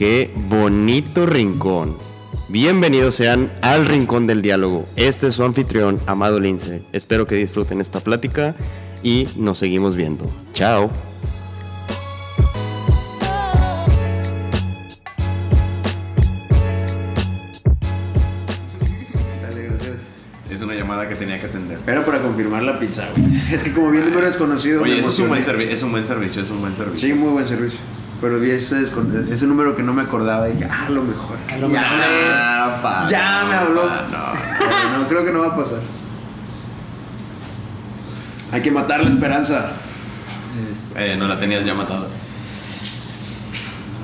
Qué bonito rincón. Bienvenidos sean al Rincón del Diálogo. Este es su anfitrión, Amado Lince. Espero que disfruten esta plática y nos seguimos viendo. Chao. Dale, gracias. Es una llamada que tenía que atender. Pero para confirmar la pizza, güey. Es que como vi el número desconocido. Oye, me eso es un, buen emocioné. servi- es un buen servicio, es un buen servicio. Sí, muy buen servicio. Pero vi ese, ese número que no me acordaba y dije, ah, a lo mejor. lo ya, mejor. Me, pa, ya no, me habló. pa, no. Creo que no va a pasar. Hay que matar la esperanza. Es- Eh, no la tenías ya matada.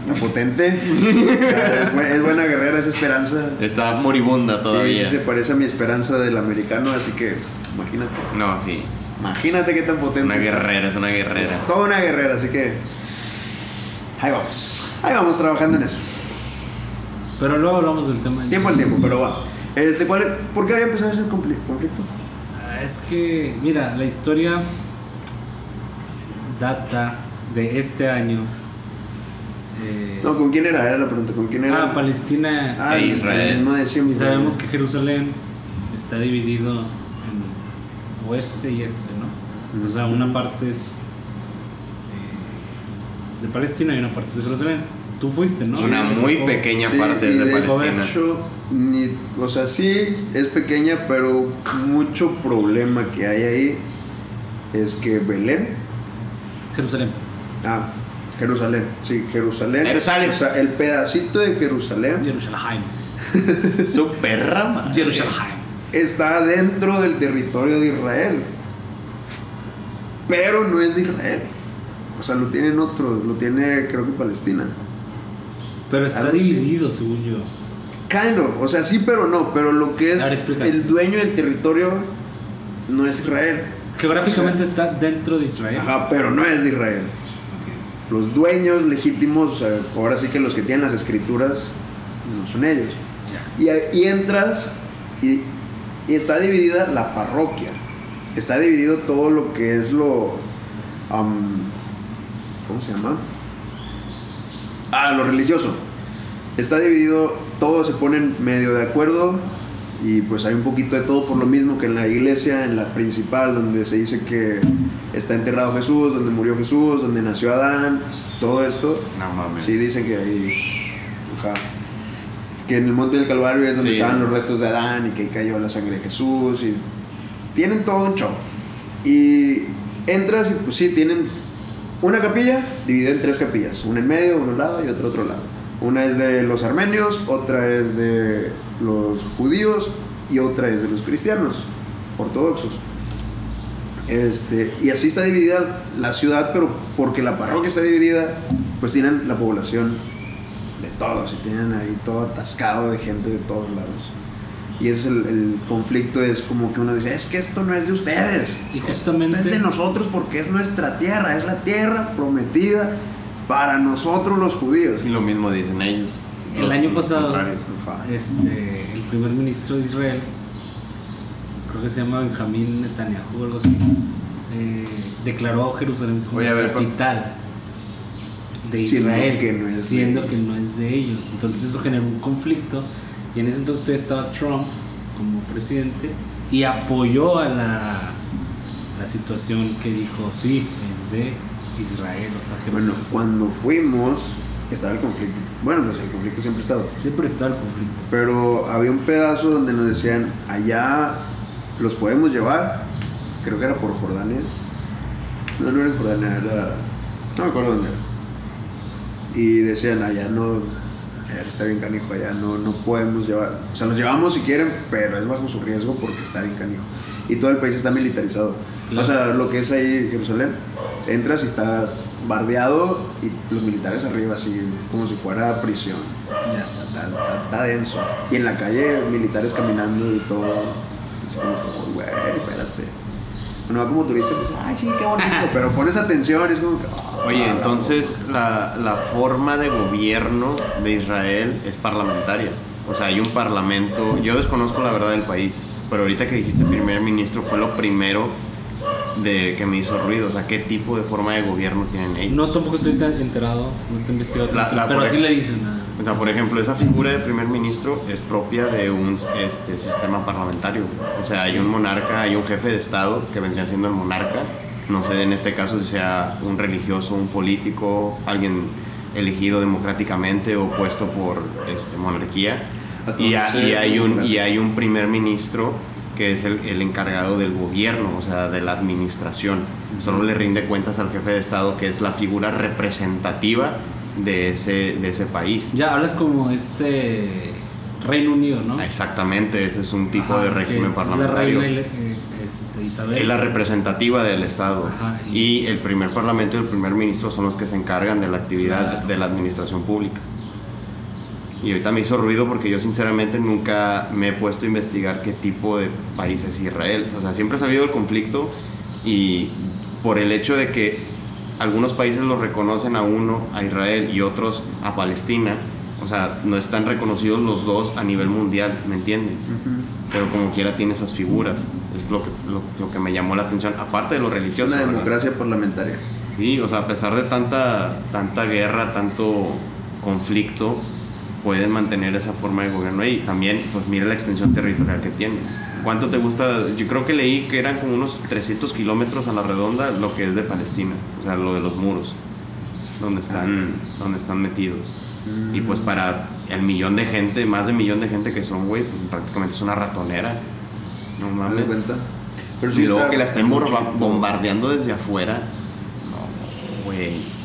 La potente. es, bu- es buena guerrera esa esperanza. Está moribunda Sí, todavía. sí se parece a mi esperanza del americano, así que imagínate. No, sí. Imagínate qué tan Es potente. una está. guerrera, es una guerrera. Es toda una guerrera, así que. Ahí vamos. Ahí vamos trabajando en eso. Pero luego hablamos del tema. Tiempo al tiempo, pero va. Este, ¿cuál, ¿Por qué había empezado ese confli- conflicto? Ah, Es que, mira, la historia data de este año. Eh, No, ¿con quién era? Era la pregunta. ¿Con quién era? ah, Palestina. Ah, E el- Israel. el mismo de siempre. y sabemos que Jerusalén está dividido en oeste y este, ¿no? O sea, una parte es de Palestina y una parte es de Jerusalén. Tú fuiste, ¿no? Una muy tocó. pequeña Sí, parte y de, de Palestina. hecho, ni, o sea, sí es pequeña, pero mucho problema que hay ahí es que Belén, Jerusalén. ah, Jerusalén, sí, Jerusalén, Jerusalén. o sea, el pedacito de Jerusalén Jerusalén. Su perra. Jerusalén. está dentro del territorio de Israel, pero no es de Israel, o sea, lo tienen otros, lo tiene creo que Palestina. Pero está Algo dividido, según yo. Kind of, o sea, sí, pero no, pero lo que es el dueño del territorio no es Israel. Geográficamente está dentro de Israel. Ajá, pero no es de Israel. Los dueños legítimos, o sea, ahora sí que los que tienen las escrituras, no son ellos. Ya. Y, y entras y, y está dividida la parroquia. Está dividido todo lo que es lo... ¿Cómo se llama? Ah, lo religioso. Está dividido, todos se ponen medio de acuerdo y pues hay un poquito de todo por lo mismo que en la iglesia, en la principal, donde se dice que está enterrado Jesús, donde murió Jesús, donde nació Adán, todo esto. No mames. Sí, dicen que ahí. Ajá. Que en el monte del Calvario es donde Sí. estaban los restos de Adán y que ahí cayó la sangre de Jesús. Y tienen todo un show. Y entras y pues sí, tienen una capilla dividida en tres capillas. Una en medio, una a un lado y otra otro lado. Una es de los armenios, otra es de los judíos y otra es de los cristianos ortodoxos. Este, y así está dividida la ciudad, pero porque la parroquia está dividida, pues tienen la población de todos y tienen ahí todo atascado de gente de todos lados. Y es el, el conflicto es como que uno dice, es que esto no es de ustedes, Y justamente- esto es de nosotros porque es nuestra tierra, es la tierra prometida para nosotros los judíos. Y lo mismo dicen ellos. El año pasado, este, el primer ministro de Israel, creo que se llama Benjamín Netanyahu o algo así, eh, declaró a Jerusalén como Oye, a ver, capital de Siendo Israel, que no es de siendo ellos. que no es de ellos. Entonces eso generó un conflicto y en ese entonces todavía estaba Trump como presidente y apoyó a la, la situación que dijo, sí, es de Israel, o sea, Bueno, cuando fuimos, estaba el conflicto. Bueno, pues el conflicto siempre ha estado. Siempre está el conflicto. Pero había un pedazo donde nos decían, allá los podemos llevar. Creo que era por Jordania. No, no era en Jordania, era... No me acuerdo dónde era. Y decían, allá no... está bien canijo, allá no, no podemos llevar. O sea, los llevamos si quieren, pero es bajo su riesgo porque está bien canijo. Y todo el país está militarizado. O sea, lo que es ahí Jerusalén, entras y está bardeado y los militares arriba, así como si fuera prisión. Ya. Está, está- está denso. Y en la calle, militares caminando y todo. Es como, como, güey, espérate. Va como turista, pues, ay, sí, qué bonito. Pero pones atención, es como que. ah, Oye, la entonces la, la forma de gobierno de Israel es parlamentaria. O sea, hay un parlamento. Yo desconozco la verdad del país, pero ahorita que dijiste primer ministro fue lo primero de que me hizo ruido. O sea, ¿qué tipo de forma de gobierno tienen ellos? No, tampoco estoy tan enterado, no te he investigado La- tanto, la- pero por así le dicen a... Sea, por ejemplo, esa figura de primer ministro es propia de un este, sistema parlamentario. O sea, hay un monarca, hay un jefe de Estado que vendría siendo el monarca. No sé en este caso si sea un religioso, un político, alguien elegido democráticamente o puesto por este, monarquía. Y, sé, y hay un, y hay un primer ministro que es el, el encargado del gobierno, o sea, de la administración. Solo le rinde cuentas al jefe de Estado, que es la figura representativa de ese, de ese país. Ya hablas como este Reino Unido, ¿no? Exactamente, ese es un tipo Ajá, de régimen Es la parlamentario. reina eh, este, Isabel. Es la representativa del Estado. Ajá, y- y... el primer parlamento y el primer ministro son los que se encargan de la actividad Claro. de la administración pública. Y ahorita me hizo ruido porque yo sinceramente nunca me he puesto a investigar qué tipo de país es Israel. O sea, siempre he sabido el conflicto y por el hecho de que algunos países lo reconocen a uno, a Israel, y otros a Palestina, o sea, no están reconocidos los dos a nivel mundial, ¿me entienden? Pero como quiera tiene esas figuras, es lo que, lo, lo que me llamó la atención, aparte de lo Es religioso. una ¿verdad? democracia parlamentaria. Sí, o sea, a pesar de tanta, tanta guerra, tanto conflicto, pueden mantener esa forma de gobierno y también, pues mira la extensión territorial que tiene. ¿Cuánto te gusta? Yo creo que leí que eran como unos 300 kilómetros a la redonda lo que es de Palestina, o sea, lo de los muros, donde están, donde están metidos. Y pues para el millón de gente, más de millón de gente que son, güey, pues prácticamente es una ratonera. No ¿Te das mames. cuenta? Pero y luego está- que la estén bombardeando desde afuera. No, güey.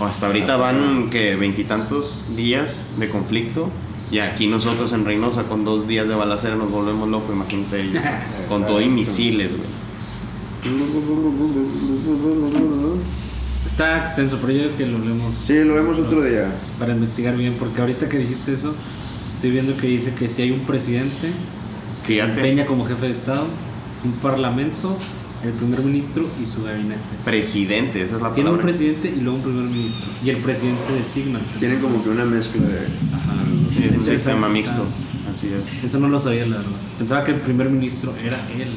Hasta ahorita van que veintitantos días de conflicto. Y aquí nosotros en Reynosa con dos días de balacera nos volvemos locos, imagínate ellos. con todo y misiles, güey. Está extenso, pero yo creo que lo leemos. Sí, lo vemos otro día. Para investigar bien, porque ahorita que dijiste eso, estoy viendo que dice que si hay un presidente que se empeña como jefe de Estado, un parlamento, el primer ministro y su gabinete. Presidente, esa es la Tiene un palabra. presidente y luego un primer ministro. Y el presidente designa. Tienen como que una mezcla de. Ajá. Sí, es un sistema mixto. Así es. Eso no lo sabía, la verdad. Pensaba que el primer ministro era él.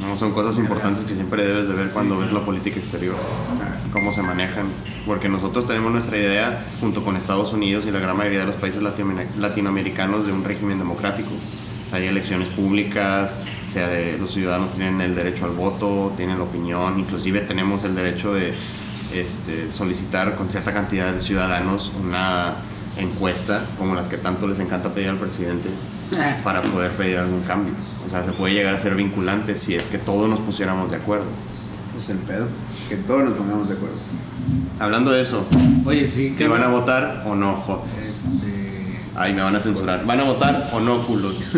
No, son cosas importantes que siempre debes de ver cuando ves la política exterior, cómo se manejan, porque nosotros tenemos nuestra idea junto con Estados Unidos y la gran mayoría de los países latino- latinoamericanos de un régimen democrático. Hay elecciones públicas, o sea, de, los ciudadanos tienen el derecho al voto, tienen la opinión, inclusive tenemos el derecho de este, solicitar con cierta cantidad de ciudadanos una encuesta, como las que tanto les encanta pedir al presidente, para poder pedir algún cambio. O sea, se puede llegar a ser vinculante si es que todos nos pusiéramos de acuerdo. Pues el pedo. Que todos nos pongamos de acuerdo. Hablando de eso, Oye, sí, si que. van a votar o no, jotos. Este. Ay, me van a censurar. ¿Van a votar o no, culos?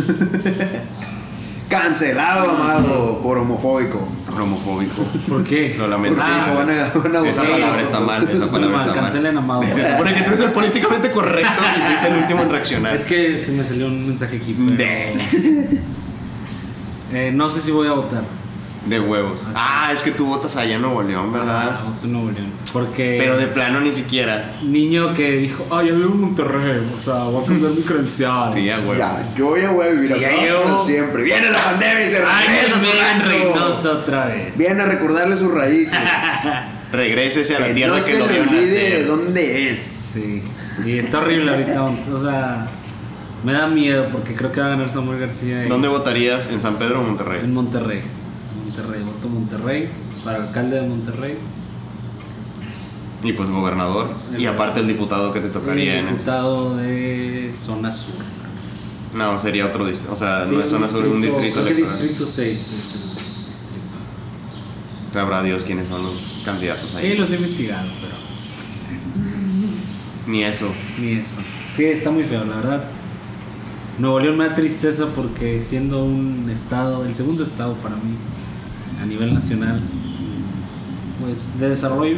Cancelado, amado, por homofóbico. Homofóbico. ¿Por qué? Lo lamento. Porque dijo, van a, van a Esa votar. palabra está mal, esa palabra está mal. Cancelen a Mau. Se supone que tú eres el políticamente correcto y fuiste el último en reaccionar. Es que se me salió un mensaje aquí. pero- Eh, no sé si voy a votar. De huevos. Ah, es que tú votas allá en Nuevo León, Ah, ¿verdad? voto en Nuevo León. Porque. Pero de plano ni siquiera. Niño que dijo, ay, yo vivo en Monterrey, o sea, voy a cambiar mi credencial. Sí, a huevo. Ya, yo ya voy a vivir Y acá ya para llevo- siempre. Viene la pandemia y se Ay, regresa a su. Reynosa otra vez. Viene a recordarle sus raíces. Regrésese a la que tierra no que se lo olvide de dónde es. Sí, sí, está horrible ahorita. O sea, me da miedo porque creo que va a ganar Samuel García. y- ¿Dónde votarías? ¿En San Pedro o En Monterrey? Monterrey. Voto Monterrey para alcalde de Monterrey. Y pues gobernador. Y El- aparte el diputado que te tocaría en ese. diputado de zona sur. No, sería otro distrito. O sea, Sí, no es zona sur, un distrito creo que distrito 6 es el distrito. Sabrá Dios quiénes son los candidatos ahí. Sí, los he investigado, pero Ni eso. ni eso. Sí, está muy feo, la verdad. Nuevo León me da tristeza porque siendo un estado, el segundo estado para mí a nivel nacional, pues de desarrollo,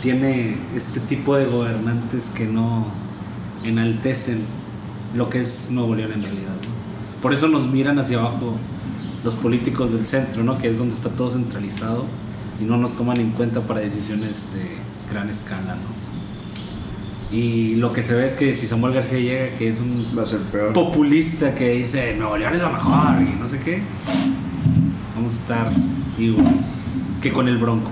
tiene este tipo de gobernantes que no enaltecen lo que es Nuevo León en realidad. ¿no? Por eso nos miran hacia abajo los políticos del centro, ¿no? que es donde está todo centralizado y no nos toman en cuenta para decisiones de gran escala. ¿no? Y lo que se ve es que si Samuel García llega, que es un Va a ser peor. populista que dice Nuevo León es lo mejor y no sé qué, vamos a estar igual que con el Bronco.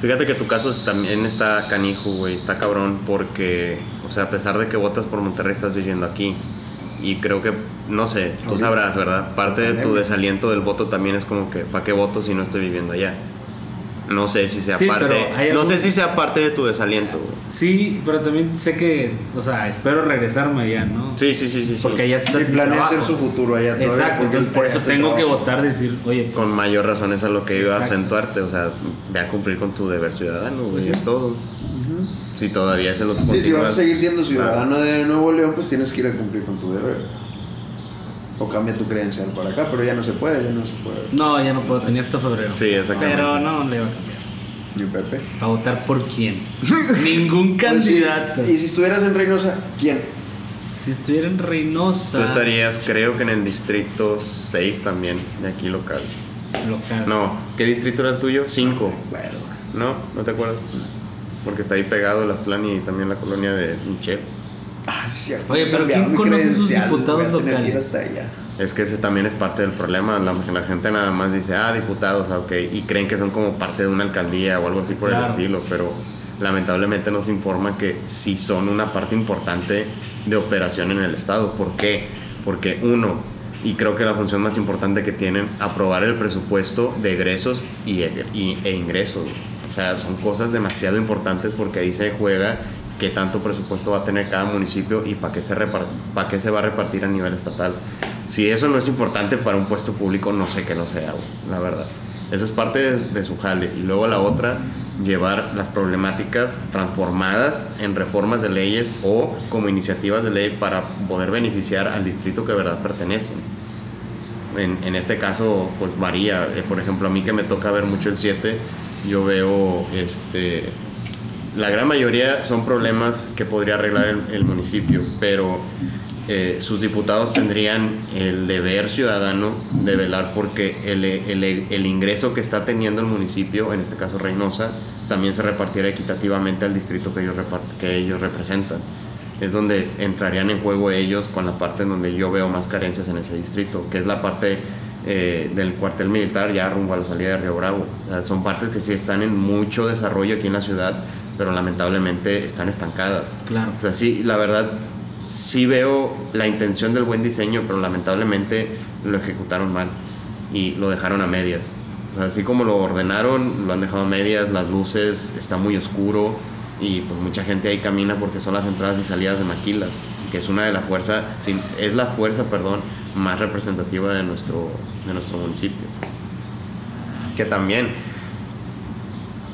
Fíjate que tu caso también está canijo, güey, está cabrón, porque, o sea, a pesar de que votas por Monterrey, estás viviendo aquí. Y creo que, no sé, tú sabrás, ¿verdad? Parte de tu desaliento del voto también es como que, ¿para qué voto si no estoy viviendo allá? No sé si sea Sí, parte, no algún- sé si sea parte de tu desaliento, güey. Sí, pero también sé que, o sea, espero regresarme allá, ¿no? Sí, sí, sí, sí, sí. Porque allá está Y planea hacer su futuro allá todavía. Exacto, entonces por eso tengo que votar, decir, oye, pues, Con mayor razón es lo que iba a acentuarte, o sea, ve a cumplir con tu deber ciudadano, güey, es todo. Si todavía se lo Sí, si vas a seguir siendo ciudadano de Nuevo León, pues tienes que ir a cumplir con tu deber. O cambia tu credencial para acá, pero ya no se puede, ya no se puede. no, ya no puedo, tenía hasta febrero. Sí, exactamente. Pero no le iba a cambiar. Ni Pepe. ¿Para votar por quién? Ningún Pues sí, candidato. Y si estuvieras en Reynosa, ¿quién? Si estuviera en Reynosa, Tú estarías, creo que en el distrito 6 también, de aquí local. local. No, ¿qué distrito era el tuyo? 5. Bueno. ¿No? ¿No te acuerdas? Porque está ahí pegado el Aztlán y también la colonia de Michel. Ah, sí, es cierto. Oye, pero ¿quién conoce sus diputados a locales? hasta allá. Es que ese también es parte del problema. La, la gente nada más dice, ah, diputados, ah, ok. Y creen que son como parte de una alcaldía o algo así por Claro. el estilo. Pero lamentablemente nos informa que sí son una parte importante de operación en el Estado. ¿Por qué? Porque uno, y creo que la función más importante que tienen, aprobar el presupuesto de egresos y, y- e ingresos. O sea, son cosas demasiado importantes porque ahí se juega qué tanto presupuesto va a tener cada municipio y para qué, se para qué se va a repartir a nivel estatal. Si eso no es importante para un puesto público, no sé qué lo sea, güey, la verdad. Esa es parte de, de su jale. Y luego la otra, llevar las problemáticas transformadas en reformas de leyes o como iniciativas de ley para poder beneficiar al distrito que de verdad pertenecen. En, en este caso, pues varía. Eh, por ejemplo, a mí que me toca ver mucho el 7, yo veo este, la gran mayoría son problemas que podría arreglar el, el municipio, pero eh, sus diputados tendrían el deber ciudadano de velar porque el, el- el ingreso que está teniendo el municipio, en este caso Reynosa, también se repartiera equitativamente al distrito que ellos, que ellos representan. Es donde entrarían en juego ellos con la parte en donde yo veo más carencias en ese distrito, que es la parte eh, del cuartel militar ya rumbo a la salida de Río Bravo. O sea, son partes que sí están en mucho desarrollo aquí en la ciudad, pero lamentablemente están estancadas. Claro. O sea, sí, la verdad, sí veo la intención del buen diseño, pero lamentablemente lo ejecutaron mal y lo dejaron a medias. Así como lo ordenaron, lo han dejado a medias, las luces, está muy oscuro y pues mucha gente ahí camina porque son las entradas y salidas de Maquilas, que es una de las fuerzas, sí, es la fuerza, perdón, más representativa de nuestro, de nuestro municipio. Que también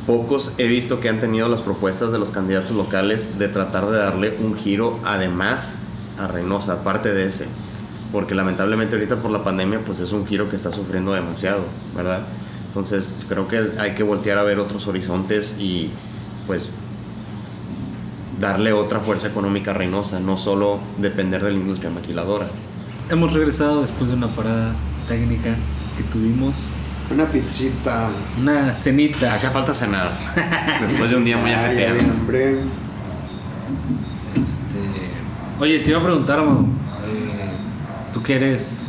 pocos he visto que han tenido las propuestas de los candidatos locales de tratar de darle un giro además a Reynosa, aparte de ese. Porque lamentablemente ahorita por la pandemia pues es un giro que está sufriendo demasiado, ¿verdad? Entonces creo que hay que voltear a ver otros horizontes y pues darle otra fuerza económica a Reynosa, no solo depender de la industria maquiladora. Hemos regresado después de una parada técnica que tuvimos. Una pizzita. Una cenita. Hacía falta cenar, después de un día muy ajetreado. Este, oye, te iba a preguntar, Amado, eh, tú que eres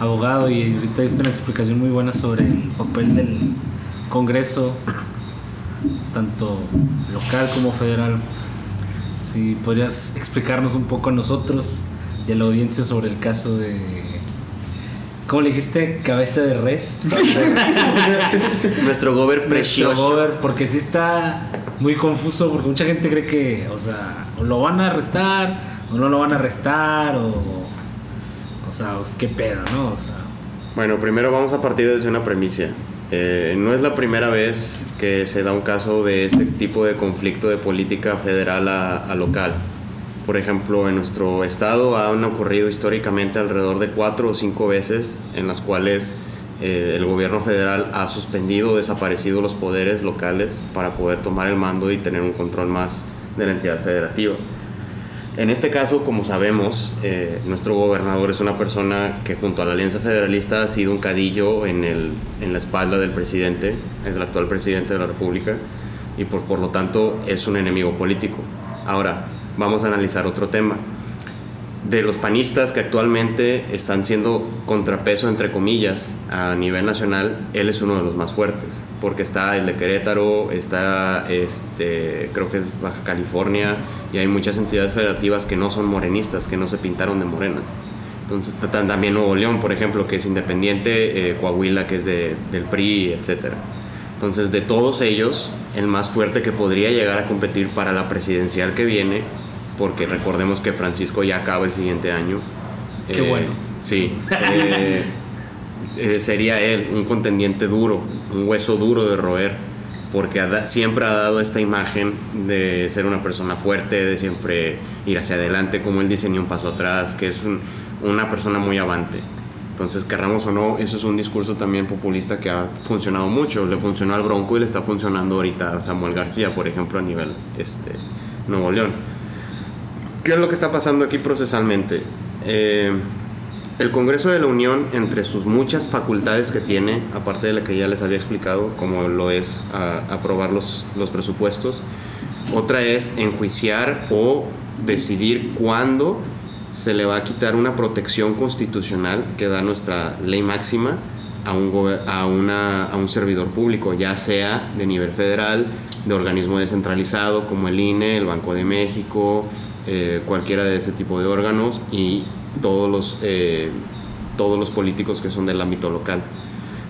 abogado y ahorita diste una explicación muy buena sobre el papel del Congreso, tanto local como federal. Si podrías explicarnos un poco a nosotros y a la audiencia sobre el caso de... ¿Cómo le dijiste? Cabeza de res. Nuestro gober Nuestro precioso. gober, porque sí está muy confuso, porque mucha gente cree que, o sea, o lo van a arrestar, o no lo van a arrestar, o. O sea, qué pedo, ¿no? O sea, Bueno, primero vamos a partir desde una premisa. Eh, no es la primera vez que se da un caso de este tipo de conflicto de política federal a, a local. Por ejemplo, en nuestro estado han ocurrido históricamente alrededor de cuatro o cinco veces en las cuales eh, el gobierno federal ha suspendido o desaparecido los poderes locales para poder tomar el mando y tener un control más de la entidad federativa. En este caso, como sabemos, eh, nuestro gobernador es una persona que junto a la Alianza Federalista ha sido un cadillo en, el, en la espalda del presidente, es el actual presidente de la República, y por, por lo tanto es un enemigo político. Ahora, vamos a analizar otro tema. de los panistas que actualmente están siendo contrapeso, entre comillas, a nivel nacional, él es uno de los más fuertes, porque está el de Querétaro, está, este, creo que es Baja California, y hay muchas entidades federativas que no son morenistas, que no se pintaron de morenas. Entonces, también Nuevo León, por ejemplo, que es independiente, eh, Coahuila, que es de, del PRI, etc. Entonces, de todos ellos, el más fuerte que podría llegar a competir para la presidencial que viene porque recordemos que Francisco ya acaba el siguiente año. Qué bueno. Sí. Eh, eh, sería él un contendiente duro, un hueso duro de roer, porque siempre ha dado esta imagen de ser una persona fuerte, de siempre ir hacia adelante, como él dice, ni un paso atrás, que es una persona muy avante. Entonces, querramos o no, eso es un discurso también populista que ha funcionado mucho. Le funcionó al Bronco y le está funcionando ahorita a Samuel García, por ejemplo, a nivel este, Nuevo León. ¿Qué es lo que está pasando aquí procesalmente? Eh, el Congreso de la Unión, entre sus muchas facultades que tiene, aparte de la que ya les había explicado, como lo es aprobar los, los presupuestos, otra es enjuiciar o decidir cuándo se le va a quitar una protección constitucional que da nuestra ley máxima a un, a, una, a un servidor público, ya sea de nivel federal, de organismo descentralizado como el INE, el Banco de México, eh, cualquiera de ese tipo de órganos y todos los, eh, todos los políticos que son del ámbito local.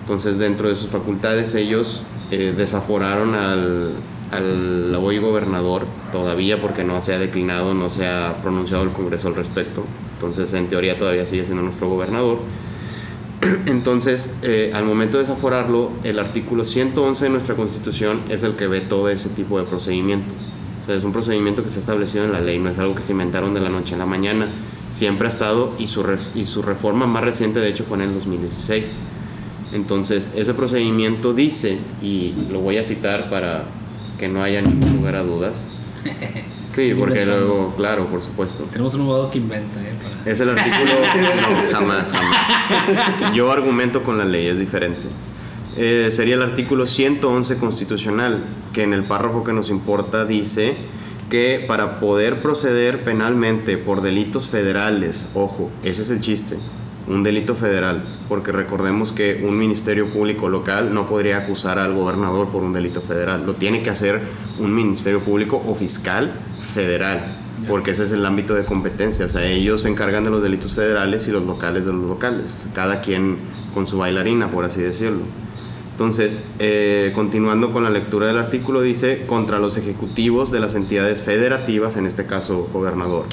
Entonces, dentro de sus facultades, ellos eh, desaforaron al, al hoy gobernador todavía porque no se ha declinado, no se ha pronunciado el Congreso al respecto. Entonces, en teoría, todavía sigue siendo nuestro gobernador. Entonces, al momento de desaforarlo, el artículo 111 de nuestra Constitución es el que ve todo ese tipo de procedimiento es un procedimiento que se ha establecido en la ley, no es algo que se inventaron de la noche a la mañana. Siempre ha estado y su, y su reforma más reciente de hecho fue en el 2016. Entonces, ese procedimiento dice, y lo voy a citar para que no haya ningún lugar a dudas. Sí, porque luego, claro, por supuesto. Tenemos un abogado que inventa, ¿eh? Es el artículo. no, jamás, jamás. Yo argumento con la ley, es diferente. Eh, sería el artículo 111 constitucional, que en el párrafo que nos importa dice que para poder proceder penalmente por delitos federales, ojo, ese es el chiste, un delito federal, porque recordemos que un ministerio público local no podría acusar al gobernador por un delito federal, lo tiene que hacer un ministerio público o fiscal federal, porque ese es el ámbito de competencia, o sea, ellos se encargan de los delitos federales y los locales de los locales, cada quien con su bailarina, por así decirlo. Entonces, eh, continuando con la lectura del artículo, dice contra los ejecutivos de las entidades federativas, en este caso gobernador,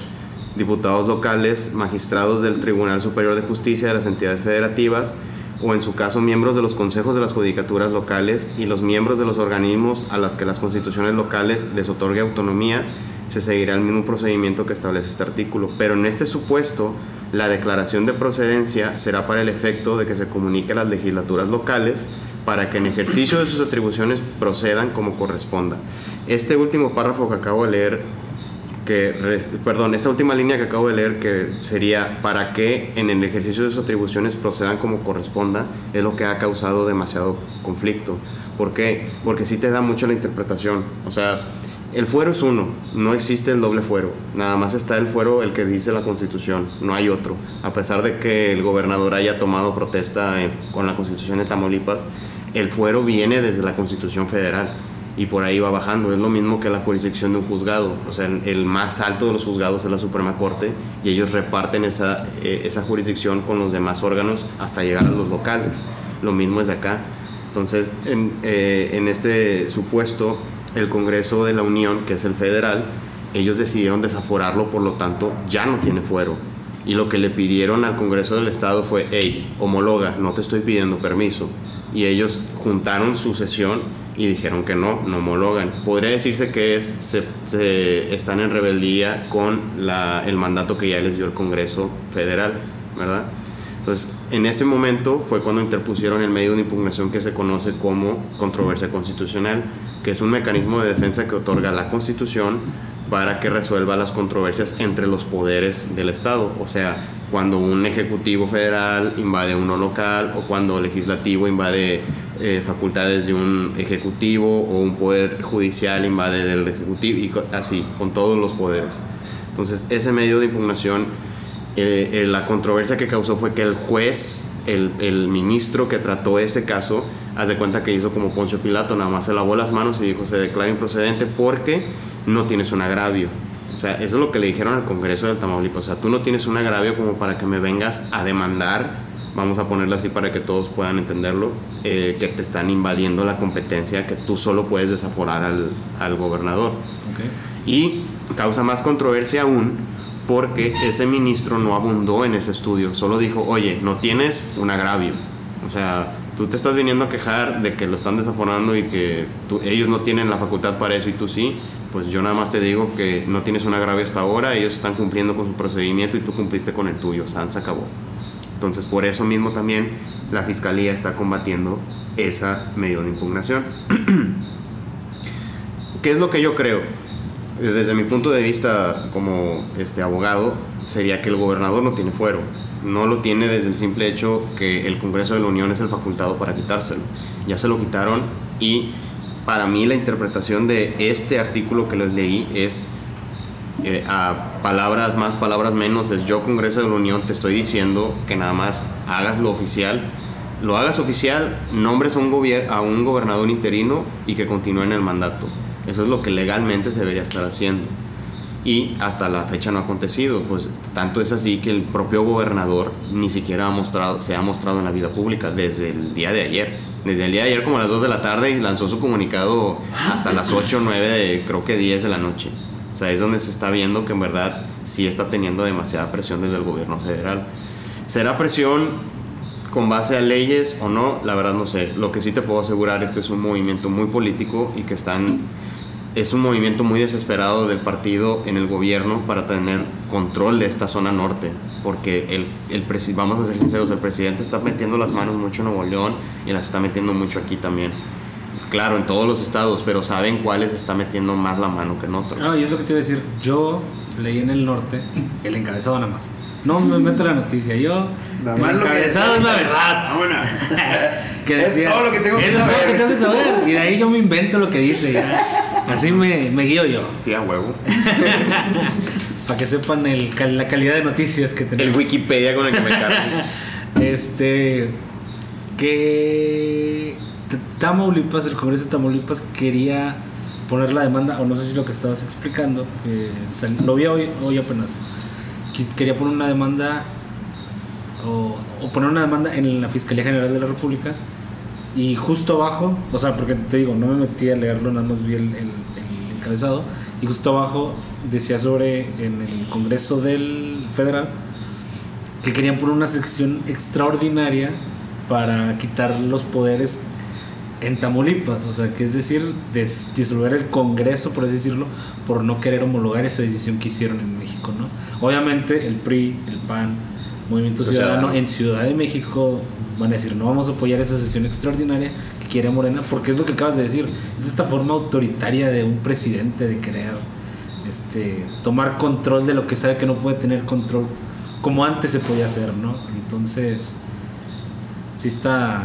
diputados locales, magistrados del Tribunal Superior de Justicia de las entidades federativas, o en su caso miembros de los consejos de las judicaturas locales y los miembros de los organismos a las que las constituciones locales les otorgue autonomía, se seguirá el mismo procedimiento que establece este artículo. Pero en este supuesto, la declaración de procedencia será para el efecto de que se comunique a las legislaturas locales para que en ejercicio de sus atribuciones procedan como corresponda. Este último párrafo que acabo de leer, que, perdón, esta última línea que acabo de leer, que sería para que en el ejercicio de sus atribuciones procedan como corresponda, es lo que ha causado demasiado conflicto. ¿Por qué? Porque sí te da mucho la interpretación. O sea, el fuero es uno, no existe el doble fuero, nada más está el fuero el que dice la constitución, no hay otro. A pesar de que el gobernador haya tomado protesta con la constitución de Tamaulipas, el fuero viene desde la Constitución Federal y por ahí va bajando. Es lo mismo que la jurisdicción de un juzgado. O sea, el más alto de los juzgados es la Suprema Corte y ellos reparten esa, eh, esa jurisdicción con los demás órganos hasta llegar a los locales. Lo mismo es de acá. Entonces, en, eh, en este supuesto, el Congreso de la Unión, que es el federal, ellos decidieron desaforarlo, por lo tanto, ya no tiene fuero. Y lo que le pidieron al Congreso del Estado fue, hey, homologa, no te estoy pidiendo permiso y ellos juntaron su sesión y dijeron que no, no homologan. Podría decirse que es, se, están en rebeldía con la, el mandato que ya les dio el Congreso Federal, ¿verdad? Entonces, en ese momento fue cuando interpusieron el medio de impugnación que se conoce como controversia constitucional, que es un mecanismo de defensa que otorga la Constitución para que resuelva las controversias entre los poderes del Estado. O sea, cuando un ejecutivo federal invade uno local o cuando el legislativo invade eh, facultades de un ejecutivo o un poder judicial invade del ejecutivo y así, con todos los poderes. Entonces, ese medio de impugnación eh, eh, la controversia que causó fue que el juez, el, el ministro que trató ese caso, haz de cuenta que hizo como Poncio Pilato, nada más se lavó las manos y dijo se declara improcedente porque no tienes un agravio. O sea, eso es lo que le dijeron al Congreso del Tamaulipas. O sea, tú no tienes un agravio como para que me vengas a demandar, vamos a ponerlo así para que todos puedan entenderlo, eh, que te están invadiendo la competencia, que tú solo puedes desaforar al, al gobernador. Y causa más controversia aún porque ese ministro no abundó en ese estudio, solo dijo, oye, no tienes un agravio. O sea, tú te estás viniendo a quejar de que lo están desaforando y que tú- ellos no tienen la facultad para eso y tú sí, pues yo nada más te digo que no tienes un agravio hasta ahora, ellos están cumpliendo con su procedimiento y tú cumpliste con el tuyo, San se acabó. Entonces por eso mismo también la fiscalía está combatiendo esa medida de impugnación. ¿Qué es lo que yo creo? Desde mi punto de vista como este abogado, sería que el gobernador no tiene fuero. No lo tiene desde el simple hecho que el Congreso de la Unión es el facultado para quitárselo. Ya se lo quitaron y para mí la interpretación de este artículo que les leí es eh, a palabras más, palabras menos, es yo Congreso de la Unión te estoy diciendo que nada más hagas lo oficial, lo hagas oficial, nombres a un, gobier- a un gobernador interino y que continúe en el mandato. Eso es lo que legalmente se debería estar haciendo. Y hasta la fecha no ha acontecido, pues tanto es así que el propio gobernador ni siquiera ha mostrado, se ha mostrado en la vida pública desde el día de ayer. Desde el día de ayer como a las 2 de la tarde y lanzó su comunicado hasta las 8, 9, de, creo que 10 de la noche. O sea, es donde se está viendo que en verdad sí está teniendo demasiada presión desde el gobierno federal. ¿Será presión con base a leyes o no? La verdad no sé. Lo que sí te puedo asegurar es que es un movimiento muy político y que están es un movimiento muy desesperado del partido en el gobierno para tener control de esta zona norte, porque el, el presi- vamos a ser sinceros, el presidente está metiendo las manos mucho en Nuevo León y las está metiendo mucho aquí también. Claro, en todos los estados, pero saben cuáles está metiendo más la mano que en otros. No, y es lo que te iba a decir. Yo leí en el norte el encabezado nada más. No me meto la noticia. Yo. Nada el más lo que encabezado es la decía. verdad. Vámonos. Que Es decía, todo lo que tengo que "Es todo lo saber". que tengo que saber. Y de ahí yo me invento lo que dice. ya. Así me, me guío yo. Sí, a huevo. Para que sepan el, la calidad de noticias que El tenemos. Wikipedia con el que me cargo. Este. Que. Tamaulipas, el Congreso de Tamaulipas quería poner la demanda, o no sé si lo que estabas explicando, sal- lo vi hoy, hoy apenas. Quería poner una demanda, o, o poner una demanda en la Fiscalía General de la República, y justo abajo, o sea, porque te digo, no me metí a leerlo, nada más vi el, el- el encabezado, y justo abajo decía sobre en el Congreso del Federal que querían poner una sección extraordinaria para quitar los poderes en Tamaulipas, o sea, que es decir, des- disolver el Congreso, por así decirlo, por no querer homologar esa decisión que hicieron en México, ¿no? Obviamente el PRI, el PAN, Movimiento Ciudadano. Ciudadano en Ciudad de México van a decir, no vamos a apoyar esa sesión extraordinaria que quiere Morena, porque es lo que acabas de decir, es esta forma autoritaria de un presidente de querer este, tomar control de lo que sabe que no puede tener control como antes se podía hacer, ¿no? Entonces, sí está,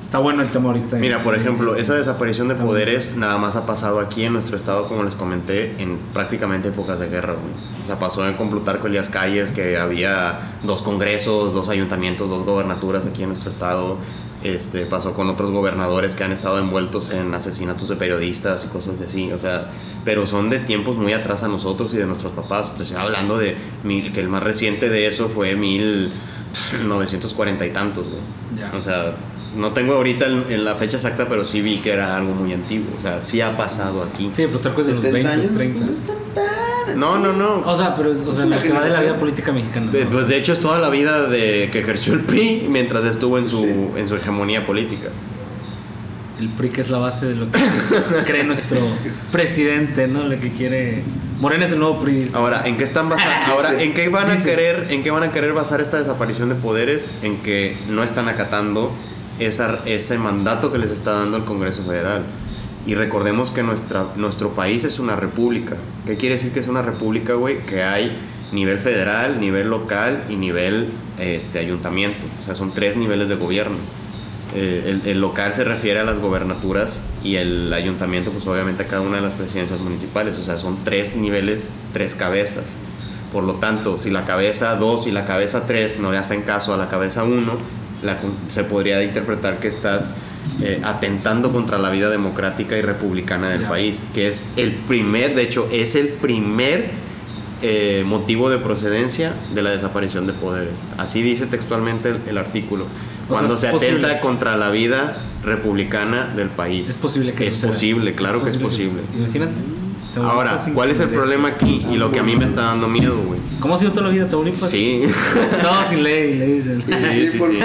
está bueno el tema ahorita. Mira, por ejemplo, esa desaparición de poderes nada más ha pasado aquí en nuestro estado, como les comenté, en prácticamente épocas de guerra. O sea, pasó en con Plutarco Elías Calles que había dos congresos, dos ayuntamientos, dos gobernaturas aquí en nuestro estado. Este, pasó con otros gobernadores que han estado envueltos en asesinatos de periodistas y cosas así. O sea, pero son de tiempos muy atrás a nosotros y de nuestros papás. Estoy hablando de mil- que el más reciente de eso fue 1940 y tantos, güey. Ya. O sea, no tengo ahorita en, en la fecha exacta, pero sí vi que era algo muy antiguo. O sea, sí ha pasado aquí. Sí, Plutarco es de los 70 20, años, 30. no están tan- No, no, no. O sea, pero es- o sea, una lo que va de la vida política mexicana. De- ¿no? pues de hecho es toda la vida de que ejerció el PRI mientras estuvo en su, Sí. en su hegemonía política. El PRI que es la base de lo que cree nuestro presidente, ¿no? Lo que quiere. Morena es el nuevo PRI. Ahora, ¿en qué están basando? Ahora, Sí. ¿en qué van a Dice. querer, en qué van a querer basar esta desaparición de poderes? En que no están acatando esa, ese mandato que les está dando el Congreso Federal. Y recordemos que nuestra, nuestro país es una república. ¿Qué quiere decir que es una república, güey? Que hay nivel federal, nivel local y nivel este, ayuntamiento. O sea, son tres niveles de gobierno. Eh, el, el local se refiere a las gobernaturas y el ayuntamiento, pues obviamente a cada una de las presidencias municipales. O sea, son tres niveles, tres cabezas. Por lo tanto, si la cabeza 2 y la cabeza 3 no le hacen caso a la cabeza 1, se podría interpretar que estás eh, atentando contra la vida democrática y republicana del país, que es el primer, de hecho, es el primer eh, motivo de procedencia de la desaparición de poderes. Así dice textualmente el, el artículo. O Cuando sea, se atenta contra la vida republicana del país. Es posible que Es suceda. posible, claro que es posible. Imagínate. Ahora, ¿cuál es el problema aquí? Y lo que a mí me está dando miedo, güey. ¿Cómo ha sido toda la vida Tamaulipas? Sí. No, sin ley, le dicen. Sí, Sí, sí, por- sí.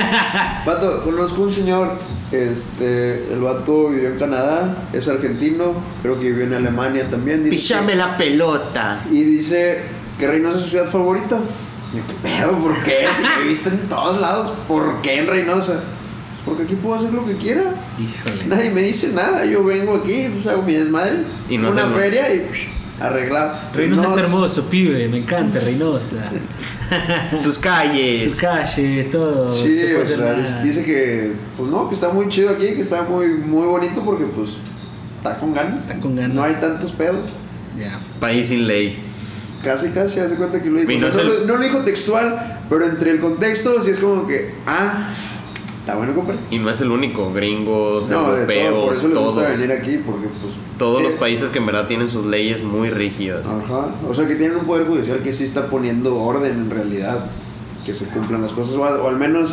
Vato, conozco un señor, este, el vato vivió en Canadá, es argentino, creo que vivió en Alemania también. dice Píchame la pelota. y dice que Reynosa es su ciudad favorita. Y yo, ¿qué pedo? ¿Por qué? Si viviste en todos lados, ¿por qué en Reynosa? Pues porque aquí puedo hacer lo que quiera. Híjole. Nadie me dice nada, yo vengo aquí, pues hago mi desmadre, Y no una feria y psh, arreglar. Reynosa No, está hermoso, pibe, me encanta Reynosa. Sus calles. Sus calles, todo. Sí, se o sea, nada. dice- que, pues no, que está muy chido aquí, que está muy, muy bonito porque, pues, está con ganas. Está con ganas. No hay tantos pedos. Ya. País sin ley. Casi, casi, hace cuenta que lo dijo. No no, el- no lo dijo textual, pero entre el contexto sí es como que, ah, está bueno, compadre. Y no es el único. Gringos, No, europeos, todo, por eso les todos. gusta venir aquí, porque, pues. Todos los países que en verdad tienen sus leyes muy rígidas. Ajá. O sea, que tienen un poder judicial que sí está poniendo orden en realidad, que se cumplan las cosas, o, a- o al menos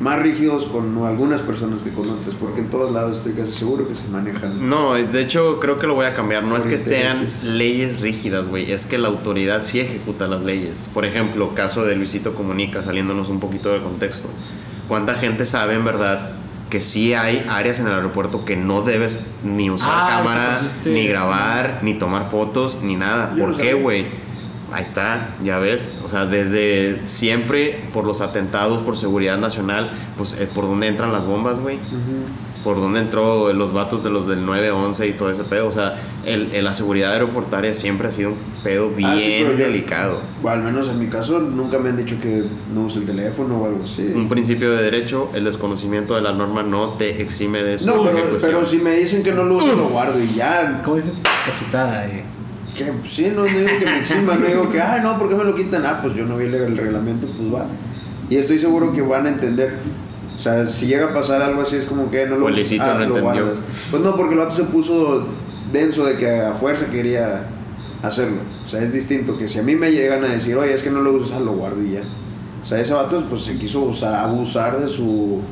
más rígidos con algunas personas que con otras, porque en todos lados estoy casi seguro que se manejan. No, de hecho creo que lo voy a cambiar. No es que intereses. leyes rígidas, güey. Es que la autoridad sí ejecuta las leyes. Por ejemplo, caso de Luisito Comunica, saliéndonos un poquito del contexto. ¿Cuánta gente sabe en verdad que sí hay áreas en el aeropuerto que no debes ni usar Ah, cámara, ni grabar, ni tomar fotos, ni nada? Yo ¿Por qué, güey? Ahí está, ya ves. O sea, desde siempre por los atentados, por seguridad nacional, pues eh, por dónde entran las bombas, güey por dónde entró los vatos de los del 911 y todo ese pedo. O sea, el, el- la seguridad aeroportuaria siempre ha sido un pedo bien Ah, sí, yo- delicado. O al menos en mi caso, nunca me han dicho que no use el teléfono o algo así. Un principio de derecho, el desconocimiento de la norma no te exime de su No, pero, ejecución. pero si me dicen que no lo uso, lo guardo y ya. ¿Cómo dicen? Cachetada. eh. Que, pues, sí, no, no digo que me exima, no digo que, ah, no, ¿por qué me lo quitan? Ah, pues yo no vi el reglamento, pues va. Y estoy seguro que van a entender. O sea, si llega a pasar algo así, es como que no lo, Felicito, no lo entendió. guardas. Pues no, porque el vato se puso denso de que a fuerza quería hacerlo. O sea, es distinto que si a mí me llegan a decir, oye, es que no lo usas, ah, lo guardo y ya. O sea, ese vato pues se quiso usar, abusar de su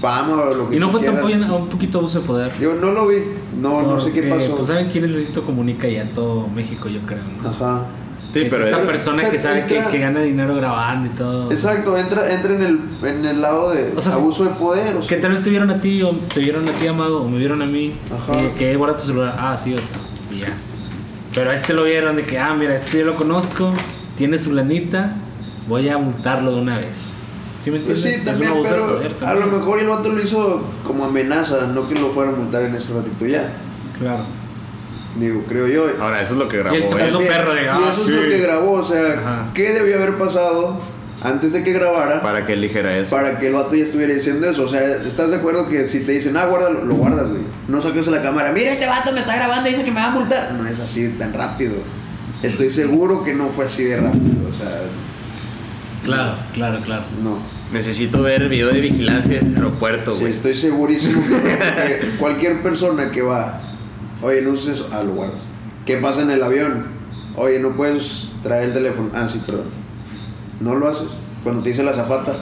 fama o lo que Y no fue tampoco un poquito abuso de poder. Yo no lo vi, no, no sé qué pasó. Pues saben quién es Luisito Comunica ya en todo México, yo creo. ¿no? Ajá. Sí, es pero esta es- persona que sabe que, entra- que gana dinero grabando y todo. Exacto, entra, entra en, el, en el lado de O sea, abuso de poder. O Que sea, tal vez te vieron a ti, o te vieron a ti, Amado, o me vieron a mí. Ajá. Y que guarda tu celular. Ah, sí, otro. Y ya. Pero a este lo vieron de que, ah, mira, este yo lo conozco, tiene su lanita, voy a multarlo de una vez. ¿Sí me pues entiendes? sí, Es un también, abuso de pero poder a lo mejor el vato lo hizo como amenaza, no que lo fuera a multar en ese ratito ya. Claro. Digo, creo yo. Ahora, eso es lo que grabó. Y él se ¿eh? perro de, y ah, eso sí. es lo que grabó, o sea, Ajá. ¿qué debió haber pasado antes de que grabara para, Para que él dijera eso. que el vato ya estuviera diciendo eso? O sea, ¿estás de acuerdo que si te dicen, ah, guárdalo, lo guardas, güey? No saques la cámara, mira, este vato me está grabando y dice que me va a multar. No es así tan rápido. Estoy seguro que no fue así de rápido, o sea, Claro, claro, claro. no. Necesito ver el video de vigilancia del aeropuerto, Sí, güey. estoy segurísimo que cualquier persona que va, oye, no uses eso, ah, lo guardas. ¿Qué pasa en el avión? Oye, no puedes traer el teléfono. Ah, sí, perdón. No lo haces. Cuando te dice la azafata,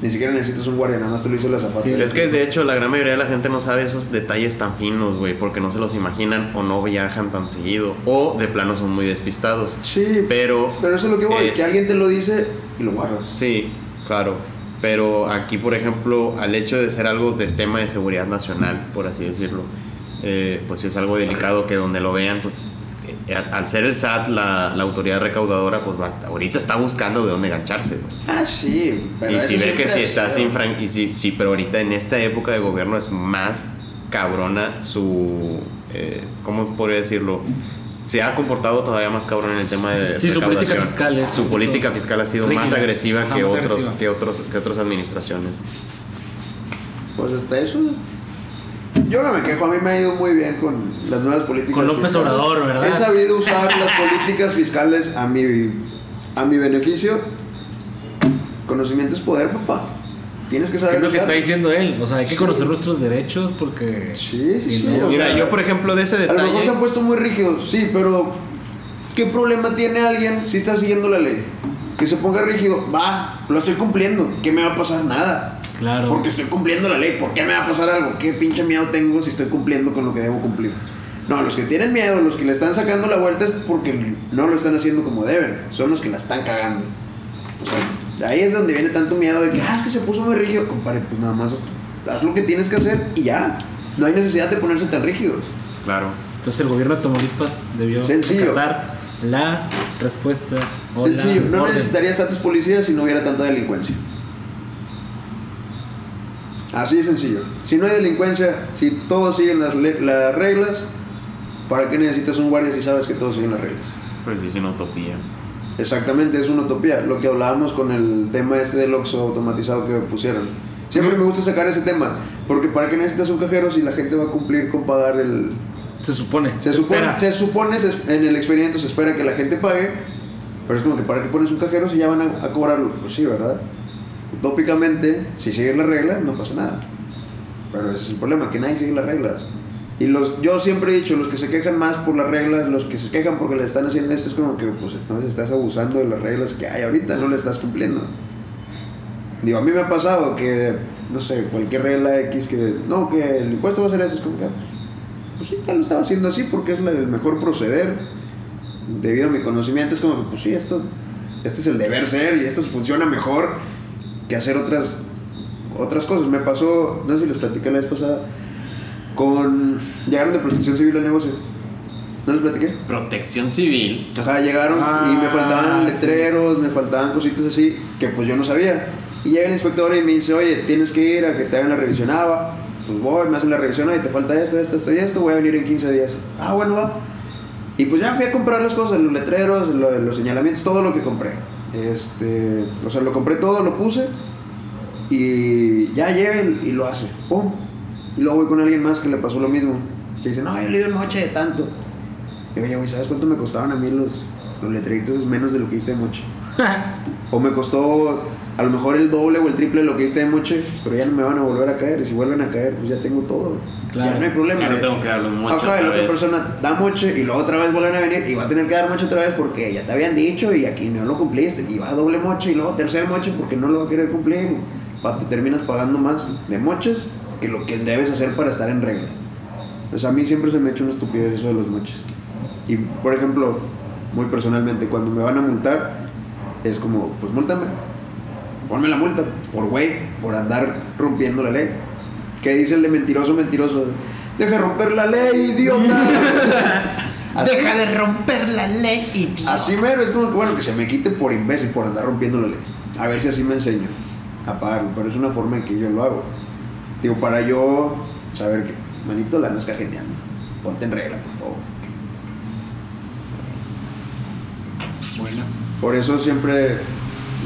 ni siquiera necesitas un guardia, nada más te lo hizo la azafata. Sí, Es que de hecho la gran mayoría de la gente no sabe esos detalles tan finos, güey, porque no se los imaginan o no viajan tan seguido o de plano son muy despistados. Sí, Pero pero eso es lo que voy, es- que alguien te lo dice y lo guardas. Sí, claro. Pero aquí, por ejemplo, al hecho de ser algo del tema de seguridad nacional, por así decirlo, eh, pues es algo delicado que donde lo vean, pues eh, al, ser el SAT la, la autoridad recaudadora, pues va- ahorita está buscando de dónde engancharse. güey. Ah, sí. Pero y si ve que si ha estás sido. infran y si, sí, pero ahorita en esta época de gobierno es más cabrona su, eh, ¿cómo podría decirlo? Se ha comportado todavía más cabrón en el tema de Sí, su política fiscal es su política fiscal ha sido más agresiva Ajá, que más otros agresiva. que otros que otras administraciones. Pues hasta eso. Yo no me quejo, a mí me ha ido muy bien con las nuevas políticas. Con López fiscales. Obrador, ¿verdad? He sabido usar las políticas fiscales a mi a mi beneficio, conocimiento es poder, papá. Tienes que ¿Qué saber es lo que está diciendo él? O sea, hay que Sí. conocer nuestros derechos porque. Sí, sí, sí, no- Mira, sea, yo por ejemplo de ese A lo mejor se detalle. han puesto muy rígidos, sí, pero ¿qué problema tiene alguien si está siguiendo la ley? Que se ponga rígido, va, lo estoy cumpliendo, ¿qué me va a pasar? Nada. Claro. Porque estoy cumpliendo la ley, ¿por qué me va a pasar algo? ¿Qué pinche miedo tengo si estoy cumpliendo con lo que debo cumplir? No, los que tienen miedo, los que le están sacando la vuelta es porque no lo están haciendo como deben, son los que la están cagando. O sea, de ahí es donde viene tanto miedo de que, ah, es que se puso muy rígido. Compadre, pues nada más haz, haz lo que tienes que hacer y ya. No hay necesidad de ponerse tan rígidos. Claro. Entonces el gobierno de Tamaulipas debió acatar la respuesta o Sencillo, la no orden. necesitarías tantos policías si no hubiera tanta delincuencia. Así de sencillo. Si no hay delincuencia, si todos siguen las, le- las reglas, ¿para qué necesitas un guardia si sabes que todos siguen las reglas? Pues es una utopía. Exactamente, es una utopía. Lo que hablábamos con el tema este del Oxxo automatizado que pusieron. Siempre me gusta sacar ese tema, porque ¿para qué necesitas un cajero si la gente va a cumplir con pagar el, Se supone. Se, supone, espera. se supone, se en el experimento se espera que la gente pague, pero es como que para qué pones un cajero si ya van a, a cobrarlo. Pues sí, ¿verdad? Utópicamente, si siguen las reglas, no pasa nada. Pero ese es el problema, que nadie sigue las reglas. Y los, yo siempre he dicho, los que se quejan más por las reglas, los que se quejan porque le están haciendo esto, es como que pues entonces estás abusando de las reglas que hay ahorita, no le estás cumpliendo. Digo, a mí me ha pasado que, no sé, cualquier regla X que, no, que el impuesto va a ser eso, es como que, ah, pues, pues sí, ya lo estaba haciendo así porque es el mejor proceder. Debido a mi conocimiento, es como que, pues sí, esto, este es el deber ser y esto funciona mejor que hacer otras, otras cosas. Me pasó, no sé si les platiqué la vez pasada, con. Llegaron de protección civil al negocio. ¿No les platiqué? Protección civil. Ajá, llegaron y me Ah, faltaban sí. letreros, me faltaban cositas así que pues yo no sabía. Y llega el inspector y me dice, oye, tienes que ir a que te hagan la revisión. Ah, va. Pues voy, me hacen la revisión, y te falta esto, esto, esto y esto, voy a venir en 15 días. Ah, bueno, va. Y pues ya fui a comprar las cosas, los letreros, lo- los señalamientos, todo lo que compré. Este, o sea, lo compré todo, lo puse y ya llega y lo hace. Pum. Y luego voy con alguien más que le pasó lo mismo. Que dice, no, yo le di noche de tanto. Y oye, güey, ¿sabes cuánto me costaban a mí los, los letreritos menos de lo que hice de moche? o me costó a lo mejor el doble o el triple de lo que hice de moche, pero ya no me van a volver a caer. Y si vuelven a caer, pues ya tengo todo. Claro. Ya no hay problema. Ya no tengo que dar los moches Ajá, y la otra otra vez. persona da moche y luego otra vez vuelven a venir y va a tener que dar moche otra vez porque ya te habían dicho y aquí no lo cumpliste. Y va a doble moche y luego tercer moche porque no lo va a querer cumplir. Pa- Te terminas pagando más de moches que lo que debes hacer para estar en regla. Pues a mí siempre se me ha hecho una estupidez eso de los moches. Y por ejemplo, muy personalmente, cuando me van a multar, es como, pues múltame. Ponme la multa, por güey, por andar rompiendo la ley. ¿Qué dice el de mentiroso, mentiroso? Deja de romper la ley, idiota. Así- de romper la ley, idiota. Así mero, es como que bueno, que se me quite por imbécil, por andar rompiendo la ley. A ver si así me enseño a pagarlo, pero es una forma en que yo lo hago. Digo, para yo saber que, manito, la andas cajeteando. Ponte en regla, por favor. Bueno. Por eso siempre,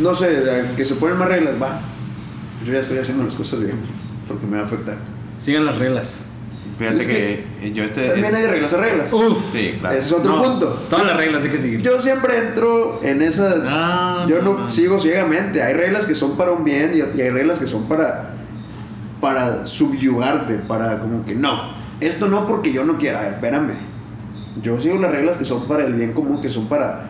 no sé, eh, que se ponen más reglas, va. Pues yo ya estoy haciendo las cosas bien, porque me va a afectar. Sigan las reglas. Fíjate Es que, yo este. También es- hay reglas a reglas. Uf. Sí, claro. Ese es otro No, punto. Todas las reglas hay que seguir. Yo siempre entro en esa. Ah, yo no no. sigo ciegamente. Hay reglas que son para un bien y, y hay reglas que son para. para subyugarte. Para como que no. Esto no porque yo no quiera. A ver, espérame. Yo sigo las reglas que son para el bien común, que son para.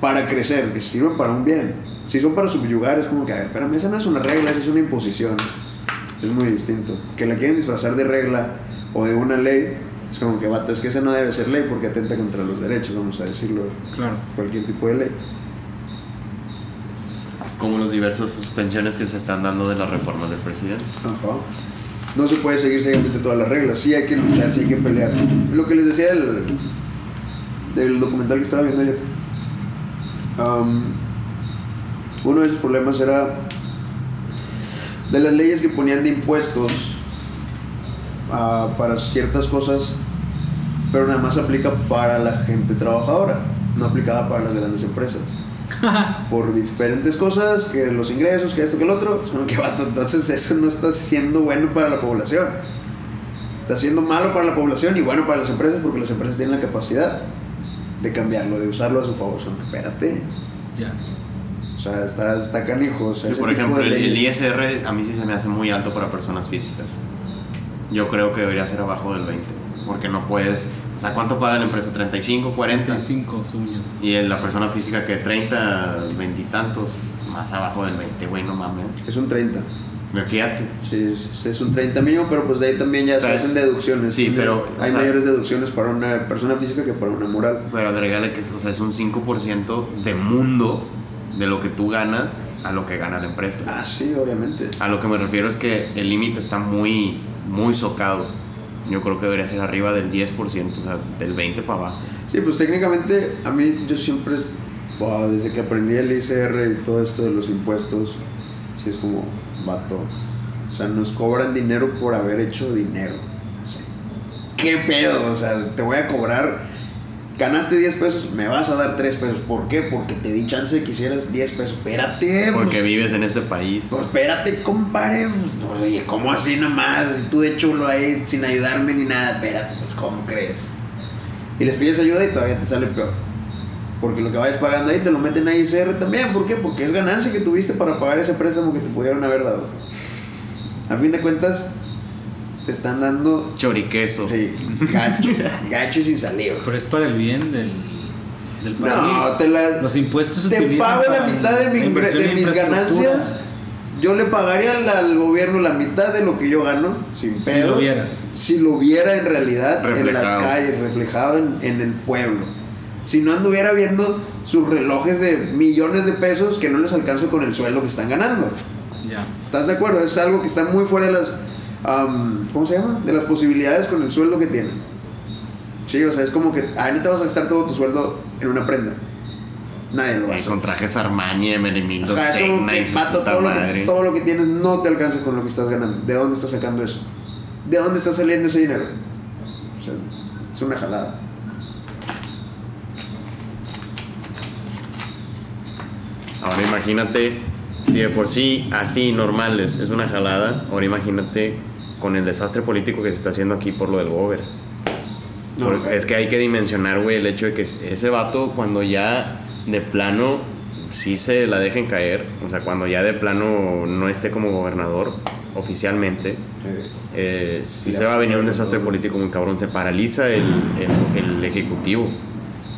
para crecer, que sirven para un bien. Si son para subyugar, es como que, a ver, espérame, esa no es una regla, esa es una imposición. Es muy distinto. Que la quieren disfrazar de regla o de una ley, es como que, vato, es que esa no debe ser ley porque atenta contra los derechos, vamos a decirlo Claro. cualquier tipo de ley. Como los diversos suspensiones que se están dando de las reformas del presidente. Ajá. No se puede seguir ciegamente todas las reglas. Sí hay que luchar, sí hay que pelear. Lo que les decía del, del documental que estaba viendo ayer. am, uno de esos problemas era de las leyes que ponían de impuestos ah, para ciertas cosas, pero nada más aplica para la gente trabajadora, no aplicaba para las grandes empresas. por diferentes cosas, que los ingresos, que esto, que el otro, que vato, entonces eso no está siendo bueno para la población. Está siendo malo para la población y bueno para las empresas porque las empresas tienen la capacidad de cambiarlo, de usarlo a su favor. Son, espérate, Ya. Sea, está, está canijo. O sea, Sí, ese por tipo ejemplo, de el. ISR a mí sí se me hace muy alto para personas físicas. Yo creo que debería ser abajo del 20. Porque no puedes. O sea, ¿cuánto paga la empresa? ¿35, 40? 35, según yo. Y el- la persona física que 30, 20 y tantos. Más abajo del 20, güey, no mames. Es un 30. Me fíjate. Sí, es, es un 30 mínimo, pero pues de ahí también ya O sea, se hacen es- deducciones. sí, pero, Hay o sea- mayores deducciones para una persona física que para una moral. Pero agregale que es, o sea, es un 5% de mundo de lo que tú ganas a lo que gana la empresa. Ah, sí, obviamente. A lo que me refiero es que el límite está muy, muy socado. Yo creo que debería ser arriba del 10%, o sea, del 20 para abajo. Sí, pues técnicamente a mí yo siempre, wow, desde que aprendí el ICR y todo esto de los impuestos, sí es como, vato. O sea, nos cobran dinero por haber hecho dinero. O sea, ¿Qué pedo? O sea, te voy a cobrar, ganaste 10 pesos, me vas a dar 3 pesos. ¿Por qué? Porque te di chance de que hicieras 10 pesos. Espérate, Porque pues, vives en este país. pues espérate, compadre. Pues, oye, ¿cómo así nomás? Y tú de chulo ahí sin ayudarme ni nada. Espérate, pues, ¿cómo crees? Y les pides ayuda y todavía te sale peor. Porque lo que vayas pagando ahí te lo meten a ICR también. ¿Por qué? Porque es ganancia que tuviste para pagar ese préstamo que te pudieron haber dado. A fin de cuentas, te están dando Choriqueso. sí, gacho, gacho y sin saliva. Pero es para el bien del, del país. No, te la, Los impuestos se te pago la mitad de, mi mis ganancias. Yo le pagaría al, al gobierno la mitad de lo que yo gano, sin Si pedos. lo vieras. Si lo viera en realidad en las calles, reflejado en, en el pueblo. Si no anduviera viendo sus relojes de millones de pesos que no les alcanza con el sueldo que están ganando. Ya. ¿Estás de acuerdo? Es algo que está muy fuera de las. Am, ¿Cómo se llama? De las posibilidades con el sueldo que tienen. Sí, o sea, es como que. Ay, no te vas a gastar todo tu sueldo en una prenda. Nadie lo va a hacer. con trajes Armani, Emelimildo, Ajá, es como que, puta todo, lo que, madre. todo lo que tienes no te alcanza con lo que estás ganando. ¿De dónde estás sacando eso? ¿De dónde está saliendo ese dinero? O sea, es una jalada. Ahora imagínate, si de por sí así normales es una jalada, ahora imagínate con el desastre político que se está haciendo aquí por lo del Gober. No, Porque es que hay que dimensionar, güey, el hecho de que ese vato cuando ya de plano sí se la dejen caer, o sea, cuando ya de plano no esté como gobernador oficialmente, eh, sí se va a venir un desastre político muy cabrón, se paraliza el, el- el ejecutivo.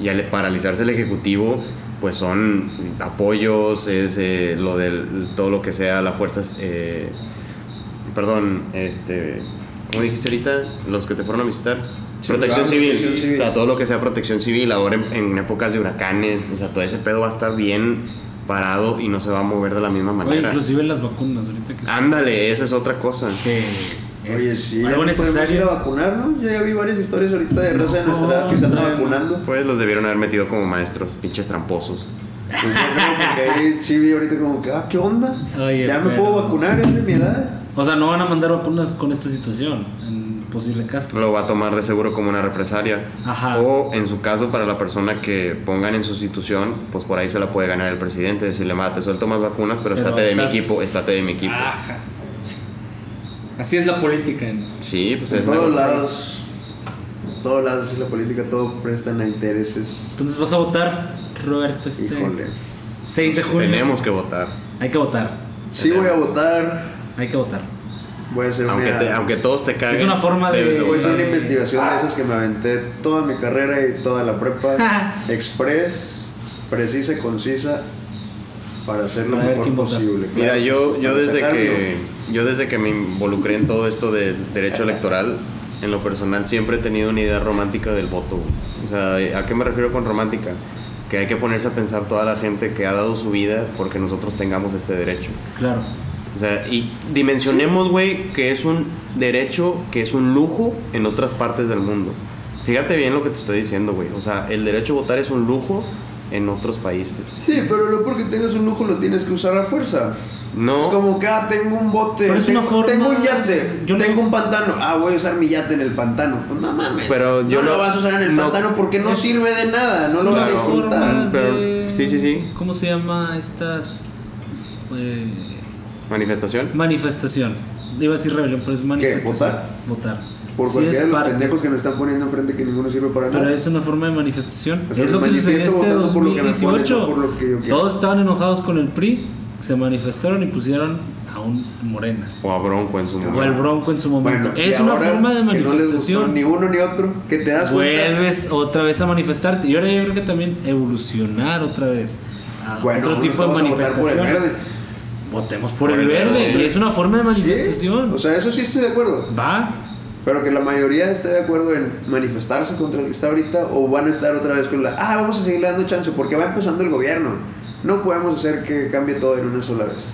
Y al paralizarse el ejecutivo pues son apoyos, es eh, lo del todo lo que sea las fuerzas, eh, perdón, este, ¿cómo dijiste ahorita? Los que te fueron a visitar. Sí, protección, claro, civil. protección civil. O sea, todo lo que sea protección civil, ahora en, en épocas de huracanes, o sea, todo ese pedo va a estar bien parado y no se va a mover de la misma Oye, manera. inclusive las vacunas, ahorita que, Ándale, esa es otra cosa. que Oye, sí, ya algo podemos ir a necesario. vacunar, ¿no? Yo ya vi varias historias ahorita de raza de nuestra edad que se anda No, vacunando. Pues los debieron haber metido como maestros, pinches tramposos. Pues yo creo porque ahí sí vi ahorita como que, ah, ¿qué onda? Oye, ya me pero- puedo vacunar, es de mi edad. O sea, no van a mandar vacunas con esta situación, en posible caso. Lo va a tomar de seguro como una represalia. Ajá. O en su caso, para la persona que pongan en sustitución, pues por ahí se la puede ganar el presidente. Decirle, mate, suelto más vacunas, pero, Pero estate de mi equipo, estate de mi equipo. Ajá. Así es la política. Sí, pues En es todos lados, en todos lados, sí, la política, todo prestan a intereses. Entonces vas a votar, Roberto, este Híjole. 6 de junio. Tenemos que votar. Hay que votar. Sí voy a votar, Hay que votar. voy a hacer Aunque, una, te- aunque todos te caguen. Es una forma de- voy a hacer una investigación de esas que me aventé toda mi carrera y toda la prepa. express, precisa, concisa, para hacer lo mejor posible. Mira, claro, yo, yo para desde sacarlo. que yo desde que me involucré en todo esto del derecho electoral, en lo personal siempre he tenido una idea romántica del voto. O sea, ¿a qué me refiero con romántica? Que hay que ponerse a pensar toda la gente que ha dado su vida porque nosotros tengamos este derecho. Claro. O sea, y dimensionemos, güey, que es un derecho, que es un lujo en otras partes del mundo. Fíjate bien lo que te estoy diciendo, güey. O sea, el derecho a votar es un lujo en otros países. Sí, pero no porque tengas un lujo lo tienes que usar a fuerza. No. Es como que, ah, tengo un bote, Pero es tengo, una forma- tengo un yate, yo no- tengo un pantano. Ah, voy a usar mi yate en el pantano. Pues no mames. Pero yo no, lo no- vas a usar en el no- pantano porque no Es- sirve de nada, no lo vas a disfrutar. Forma Pero- de- sí, sí, sí. ¿Cómo se llama estas eh, Manifestación. manifestación? Iba a decir rebelión, pero es manifestación. votar? Votar. por Sí, cualquiera de los parte. pendejos que nos están poniendo enfrente que ninguno sirve para Pero nada. es una forma de manifestación. O sea, es lo que sucedió este votando por lo que me ponen, 2018. no por lo que yo quiero. Todos estaban enojados con el PRI, se manifestaron y pusieron a un Morena. O a Bronco en su O momento. el Bronco en su momento. Bueno, es una forma de que no les gustó manifestación. ni uno ni otro, que te das cuenta. Vuelves otra vez a manifestarte. Y ahora yo creo que también evolucionar otra vez a Bueno, otro tipo de vamos por el verde. Votemos por, el verde. Y es una forma de manifestación. Sí, O sea, eso sí estoy de acuerdo. Va. Pero que la mayoría esté de acuerdo en manifestarse contra el que está ahorita o van a estar otra vez con la, ah, vamos a seguirle dando chance porque va empezando el gobierno. No podemos hacer que cambie todo en una sola vez.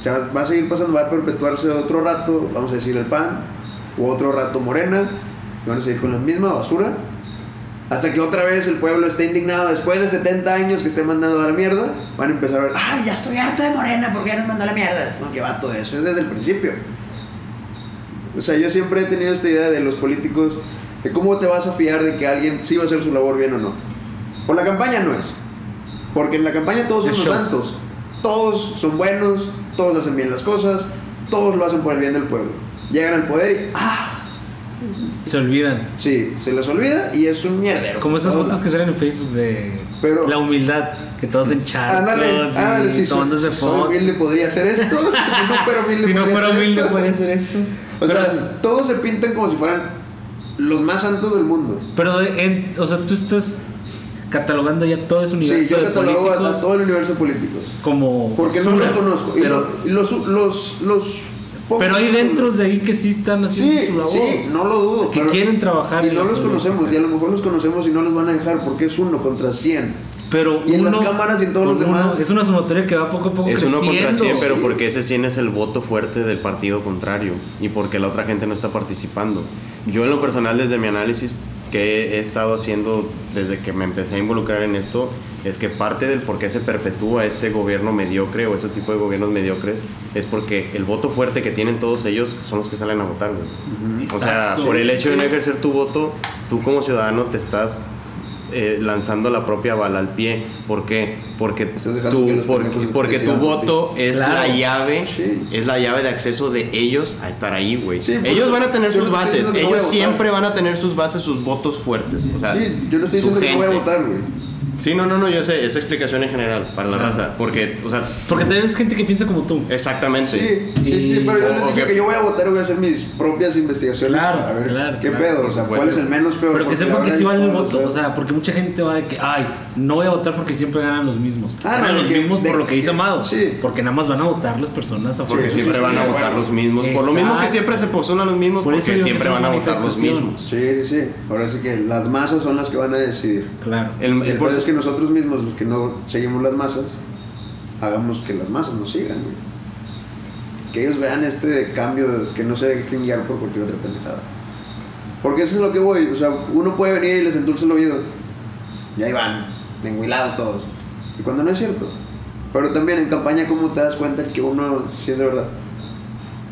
O sea, va a seguir pasando, va a perpetuarse otro rato, vamos a decir el PAN, o otro rato Morena, y van a seguir con la misma basura. Hasta que otra vez el pueblo esté indignado después de 70 años que esté mandando a la mierda, van a empezar a ver, ah, ya estoy harto de Morena porque ya nos mandó a la mierda. No, que va todo eso, es desde el principio. O sea, yo siempre he tenido esta idea de los políticos, de cómo te vas a fiar de que alguien sí va a hacer su labor bien o no. Por la campaña no es. Porque en la campaña todos son los santos. Todos son buenos, todos hacen bien las cosas, todos lo hacen por el bien del pueblo. Llegan al poder y, ah, Se olvidan. sí, se les olvida y es un mierdero. Como esas fotos que salen en Facebook de Pero- la humildad, que todos en Ándale, charcos ándale, y si soy, tomándose soy fotos. humilde podría hacer esto. si no fuera humilde, Si no podría fuera hacer humilde, esto. puede hacer esto. O sea, Pero- todos se pintan como si fueran los más santos del mundo. Pero, en- o sea, tú estás catalogando ya todo ese Sí, universo yo de catalogo a, políticos a todo el universo de políticos. como Porque no basura. los conozco. Y, Pero, lo- y los, los, los pero hay dentro de ahí que sí están haciendo Sí, su labor. sí, no lo dudo. Que pero- quieren trabajar Y no los conocemos, y a lo mejor los conocemos y no los van a dejar porque es uno contra 100. Pero Y en las uno cámaras y en todos los uno- demás. Es una sumatoria que va poco a poco Es uno creciendo. contra 100, pero sí. porque ese 100 es el voto fuerte del partido contrario y porque la otra gente no está participando. Yo en lo personal, desde mi análisis que he estado haciendo desde que me empecé a involucrar en esto, es que parte del por qué se perpetúa este gobierno mediocre o ese tipo de gobiernos mediocres es porque el voto fuerte que tienen todos ellos son los que salen a votar, güey. O sea, por el hecho de no ejercer tu voto, tú como ciudadano te estás eh, lanzando la propia bala al pie. ¿Por qué? Porque, los porque, porque tu voto es Claro. la llave, Sí. es la llave de acceso de ellos a estar ahí, güey. Sí, por ellos van a tener sus bases, ellos siempre van a tener sus bases, sus votos fuertes. O sea, sí, yo no estoy diciendo que no voy a votar, güey. Sí, no, no, no, yo sé, esa explicación en general para la raza, porque, o sea, Porque también es gente que piensa como tú. exactamente. Sí, sí, sí, pero yo les dije que- yo voy a votar y voy a hacer mis propias investigaciones. Claro, a ver claro, qué claro, pedo, o sea, cuál es el menos peor. Pero que porque sepan la que sí vale el voto. O sea, porque mucha gente va de que, ay, no voy a votar porque siempre ganan los mismos. Ah, no, ganan de los que- mismos de por lo que dice Amado. sí. Porque nada más van a votar las personas a Porque Sí, siempre van a votar bueno. los mismos. Por lo mismo que Exacto. siempre se postulan los mismos, Por porque siempre van a votar los mismos. Sí, sí, sí. Ahora sí que las masas son las que van a decidir. Claro. El, que nosotros mismos, los que no seguimos las masas, hagamos que las masas nos sigan. Que ellos vean este cambio, que no se dejen guiar por cualquier otra pendejada. Porque eso es lo que voy. O sea, uno puede venir y les endulce el oído. Y ahí van, enguilados todos. Y cuando no es cierto. Pero también en campaña, ¿cómo te das cuenta que uno sí es de verdad?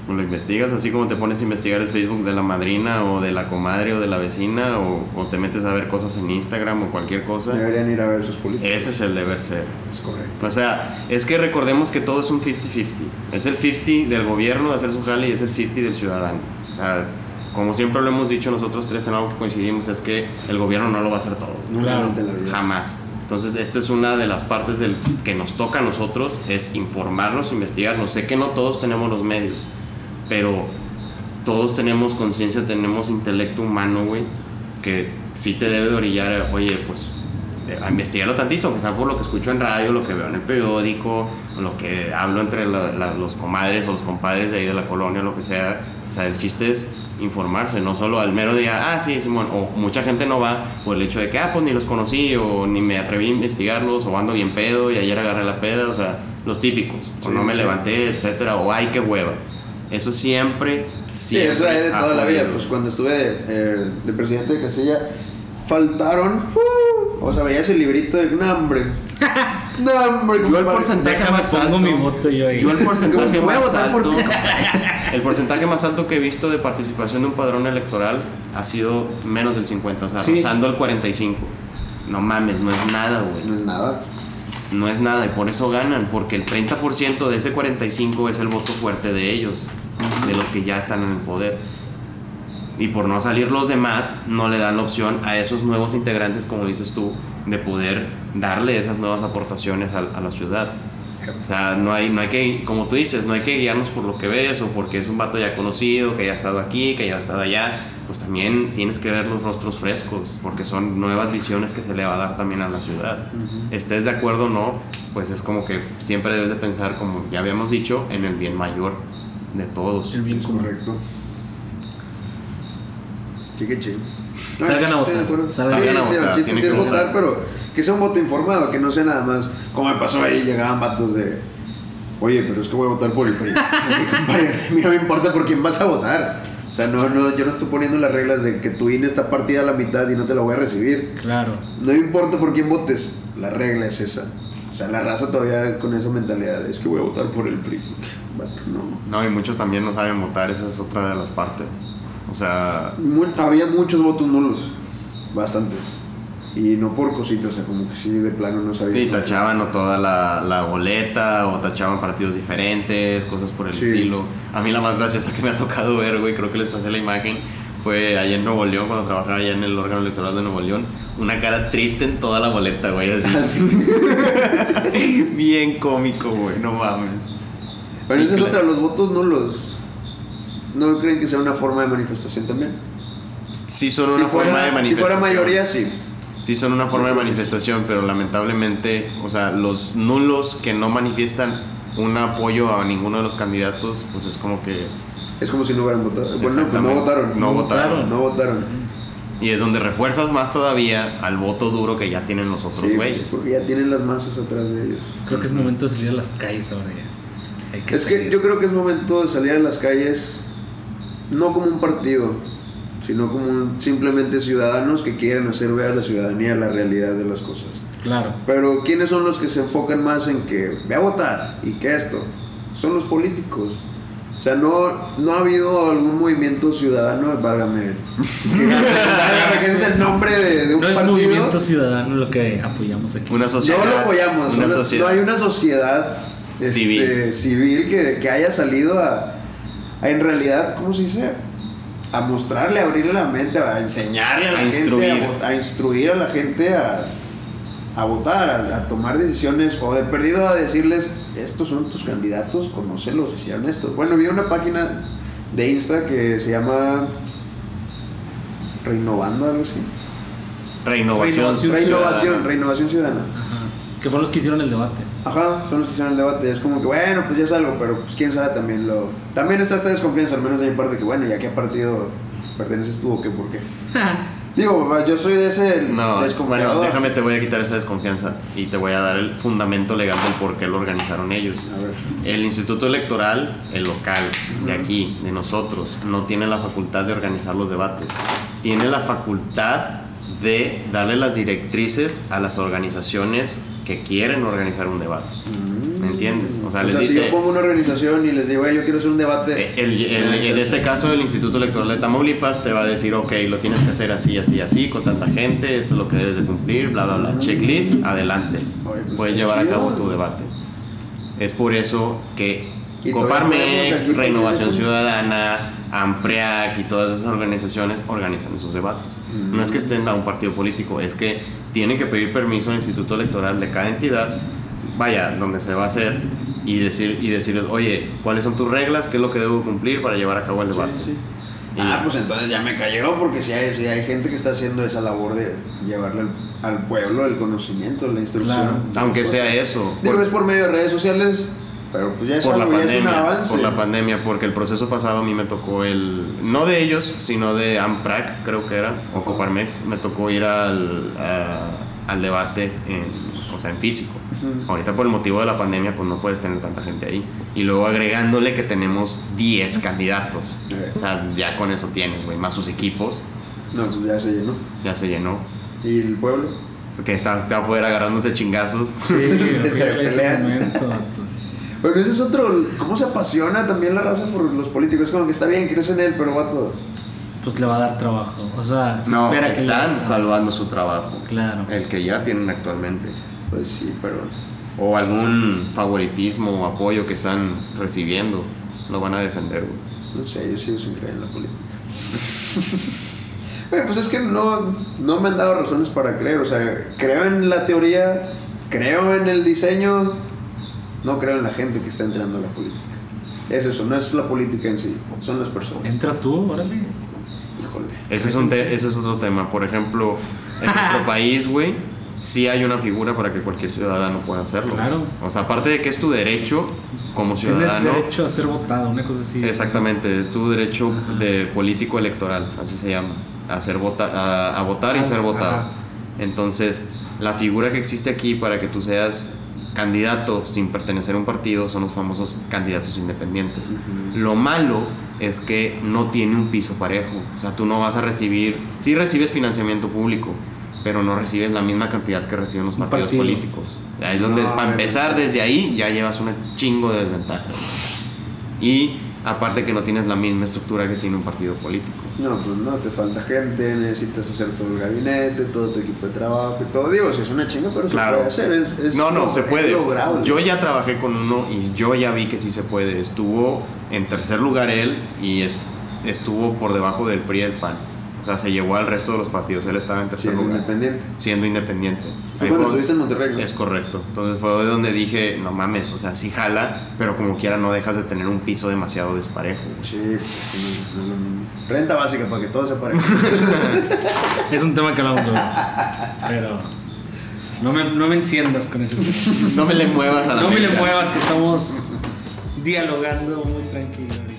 Lo investigas así como te pones a investigar el Facebook de la madrina o de la comadre o de la vecina o, o te metes a ver cosas en Instagram o cualquier cosa. Deberían ir a ver sus políticos. Ese es el deber ser. Es correcto. O sea, es que recordemos que todo es un 50-50. Es el 50 del gobierno de hacer su jale y es el 50 del ciudadano. O sea, como siempre lo hemos dicho nosotros tres en algo que coincidimos, es que el gobierno no lo va a hacer todo. La vida. Jamás. Entonces, esta es una de las partes del que nos toca a nosotros, es informarnos, investigarnos. Sé que no todos tenemos los medios, pero todos tenemos conciencia, tenemos intelecto humano, güey, que sí te debe de orillar, oye, pues, eh, a investigarlo tantito, que sea por lo que escucho en radio, lo que veo en el periódico, lo que hablo entre la- la- los comadres o los compadres de ahí de la colonia, lo que sea. O sea, el chiste es informarse, no solo al mero día, ah, sí, Simón, o mucha gente no va por el hecho de que, ah, pues ni los conocí, o ni me atreví a investigarlos, o ando bien pedo, y ayer agarré la peda, o sea, los típicos, o Sí, no me sí. levanté, etcétera, o ay, qué hueva. Eso siempre, Sí, siempre. eso hay de toda la vida. Pues cuando estuve de, eh, de presidente de Casilla, faltaron. uh, o sea, veía ese librito de. No, hombre. No, hombre. Yo el porcentaje Déjame más alto. mi voto yo ahí. Yo el porcentaje más votar por alto. ti. El porcentaje más alto que he visto de participación de un padrón electoral ha sido menos del 50, o sea, Sí. rozando el 45. No mames, no es nada, güey. No es nada. No es nada y por eso ganan, porque el 30% de ese 45 es el voto fuerte de ellos, de los que ya están en el poder. Y por no salir los demás, no le dan la opción a esos nuevos integrantes, como dices tú, de poder darle esas nuevas aportaciones a, a la ciudad. O sea, no hay, no hay que, como tú dices, no hay que guiarnos por lo que ves o porque es un vato ya conocido, que ya ha estado aquí, que ya ha estado allá. Pues también tienes que ver los rostros frescos, porque son nuevas visiones que se le va a dar también a la ciudad. Estés de acuerdo o no, pues es como que siempre debes de pensar, como ya habíamos dicho, en el bien mayor de todos. El bien Es correcto. Sí, qué chido. Salgan a de votar, salgan Sí, a sí, votar, El chiste sí es votar, pero que sea un voto informado, que no sea nada más. Como me pasó ahí, llegaban vatos de. Oye, pero es que voy a votar por el PRI. A mí no me importa por quién vas a votar. O sea, no, no, yo no estoy poniendo las reglas de que tu INE está partida a la mitad y no te la voy a recibir. Claro. No importa por quién votes, la regla es esa. O sea, la raza todavía con esa mentalidad de, es que voy a votar por el PRI. No. No, y muchos también no saben votar, esa es otra de las partes. O sea, había muchos votos nulos, bastantes. Y no por cositas, o sea, como que sí, de plano no sabía. sí, tachaban o toda la, la boleta o tachaban partidos diferentes, cosas por el Sí. estilo. A mí la más graciosa que me ha tocado ver, güey, creo que les pasé la imagen, fue allá en Nuevo León, cuando trabajaba allá en el órgano electoral de Nuevo León. Una cara triste en toda la boleta, güey, así. Bien cómico, güey, no mames. Pero esa es otra, los votos nulos. ¿No creen que sea una forma de manifestación también? Sí son una si, fuera, forma de si manifestación. fuera mayoría, sí. Sí, son una forma de manifestación, pero lamentablemente, o sea, los nulos que no manifiestan un apoyo a ninguno de los candidatos, pues es como que. Es como si no hubieran votado. Bueno, pues no votaron. No votaron. No votaron. Y es donde refuerzas más todavía al voto duro que ya tienen los otros Sí, pues, güeyes. porque ya tienen las masas atrás de ellos. Creo que es momento de salir a las calles ahora ya. Hay que Es que yo creo que es momento de salir a las calles, no como un partido, sino como un- simplemente ciudadanos que quieren hacer ver a la ciudadanía la realidad de las cosas. Claro. Pero ¿quiénes son los que se enfocan más en que ve a votar y que esto? Son los políticos. O sea, no, no ha habido algún movimiento ciudadano, válgame, que, es el nombre de, de un No es partido. movimiento ciudadano lo que apoyamos aquí. Una sociedad. No lo apoyamos, Una solo- sociedad. no hay una sociedad este, Civil. civil que, que haya salido a, a, en realidad, ¿cómo se dice? A mostrarle, a abrirle la mente, a enseñarle a la A gente, instruir. A, a instruir a la gente a, a votar, a, a tomar decisiones, o de perdido a decirles, estos son tus candidatos, conócelos, hicieron esto. Bueno, vi una página de Insta que se llama Reinovando, algo así. Reinnovación. Reinnovación Reinnovación, ciudadana. Renovación Ciudadana. Ajá. Que fueron los que hicieron el debate. Ajá, son los que hicieron el debate. Es como que, bueno, pues ya es algo, pero pues quién sabe también lo. También está esta desconfianza, al menos de mi parte, que bueno, ¿y a qué partido perteneces tú o qué por qué? Digo, papá, yo soy de ese No, desconfiado. bueno, déjame, te voy a quitar esa desconfianza y te voy a dar el fundamento legal del por qué lo organizaron ellos. A ver. El instituto electoral, el local, de aquí, de nosotros, no tiene la facultad de organizar los debates. Tiene la facultad de darle las directrices a las organizaciones que quieren organizar un debate. ¿Me entiendes? O sea, O les sea, si dice... yo pongo una organización y les digo, "Güey, yo quiero hacer un debate. Eh, el- el- en este caso, el Instituto Electoral de Tamaulipas te va a decir, ok, lo tienes que hacer así, así, así, con tanta gente, esto es lo que debes de cumplir, bla, bla, bla. Checklist, adelante. Pues, Puedes llevar a cabo tu debate. Es por eso que Y Coparmex, Renovación Ciudadana, AMPREAC y todas esas organizaciones organizan esos debates. Mm. No es que estén a un partido político, es que tienen que pedir permiso al Instituto Electoral de cada entidad, vaya, donde se va a hacer, y, decir, y decirles, oye, ¿cuáles son tus reglas? ¿Qué es lo que debo cumplir para llevar a cabo el debate? Sí. Y- Ah, pues entonces ya me cayó, porque si hay, hay gente que está haciendo esa labor de llevarle al, al pueblo el conocimiento, la instrucción. Claro. Aunque sea eso. Digo, por- es por medio de redes sociales, pero pues ya es por la ya es un pandemia, avance. por la pandemia, porque el proceso pasado a mí me tocó el, no de ellos, sino de AMPRAC, creo que era, o Coparmex, me tocó ir al, a- al debate, en, o sea, en físico. Ahorita por el motivo de la pandemia, pues no puedes tener tanta gente ahí. Y luego agregándole que tenemos 10 candidatos. O sea, ya con eso tienes, güey, más sus equipos, No, pues ya se llenó. ya se llenó. ¿Y el pueblo? Que está, está afuera agarrándose chingazos. Sí, Se pelean. Bueno, ese es otro. ¿Cómo se apasiona también la raza por los políticos? Es como que está bien, crees en él, pero vato. Pues le va a dar trabajo. O sea, se No, espera que le- están salvando su trabajo. Claro. El que ya tienen actualmente. Pues sí, pero. O algún favoritismo o apoyo que están recibiendo. Lo van a defender, güey. No sé, yo sigo sin creer en la política. Güey, pues es que no, no me han dado razones para creer. O sea, creo en la teoría, creo en el diseño, no creo en la gente que está entrando a la política. Es eso, no es la política en sí, son las personas. Entra tú, órale. Híjole. Ese es, un te- ese es otro tema. Por ejemplo, en nuestro país, güey, sí hay una figura para que cualquier ciudadano pueda hacerlo. Claro. O sea, aparte de que es tu derecho como Tienes ciudadano. derecho a ser votado, una cosa así. Exactamente, es tu derecho de político electoral, así se llama, a, ser vota a, a votar y ser votado. ajá. Entonces, la figura que existe aquí para que tú seas candidato sin pertenecer a un partido son los famosos candidatos independientes. Lo malo es que no tiene un piso parejo, o sea, tú no vas a recibir, sí recibes financiamiento público, pero no recibes la misma cantidad que reciben los partidos partido. políticos. Ahí es donde, No, para empezar, desde ahí ya llevas un chingo de desventaja. Y aparte que no tienes la misma estructura que tiene un partido político. No, pues no, te falta gente, necesitas hacer todo el gabinete, todo tu equipo de trabajo y todo. Digo, si es una chinga, pero Claro. se puede hacer. Es, es no, no, lo- se puede. Yo ya trabajé con uno y yo ya vi que sí se puede. Estuvo en tercer lugar él y es- estuvo por debajo del PRI y el PAN. O sea, se llevó al resto de los partidos. Él estaba en tercer Siendo lugar. independiente. Siendo independiente. Fue Ahí cuando fue- estuviste en Monterrey, ¿no? Es correcto. Entonces fue de donde dije, no mames, o sea, sí jala, pero como quiera no dejas de tener un piso demasiado desparejo. Sí, no, no es lo mismo. Renta básica para que todo se parezca. Es un tema que hablamos luego. Pero no me, no me enciendas con ese tema. No me le muevas a la No me le muevas que estamos dialogando muy tranquilo.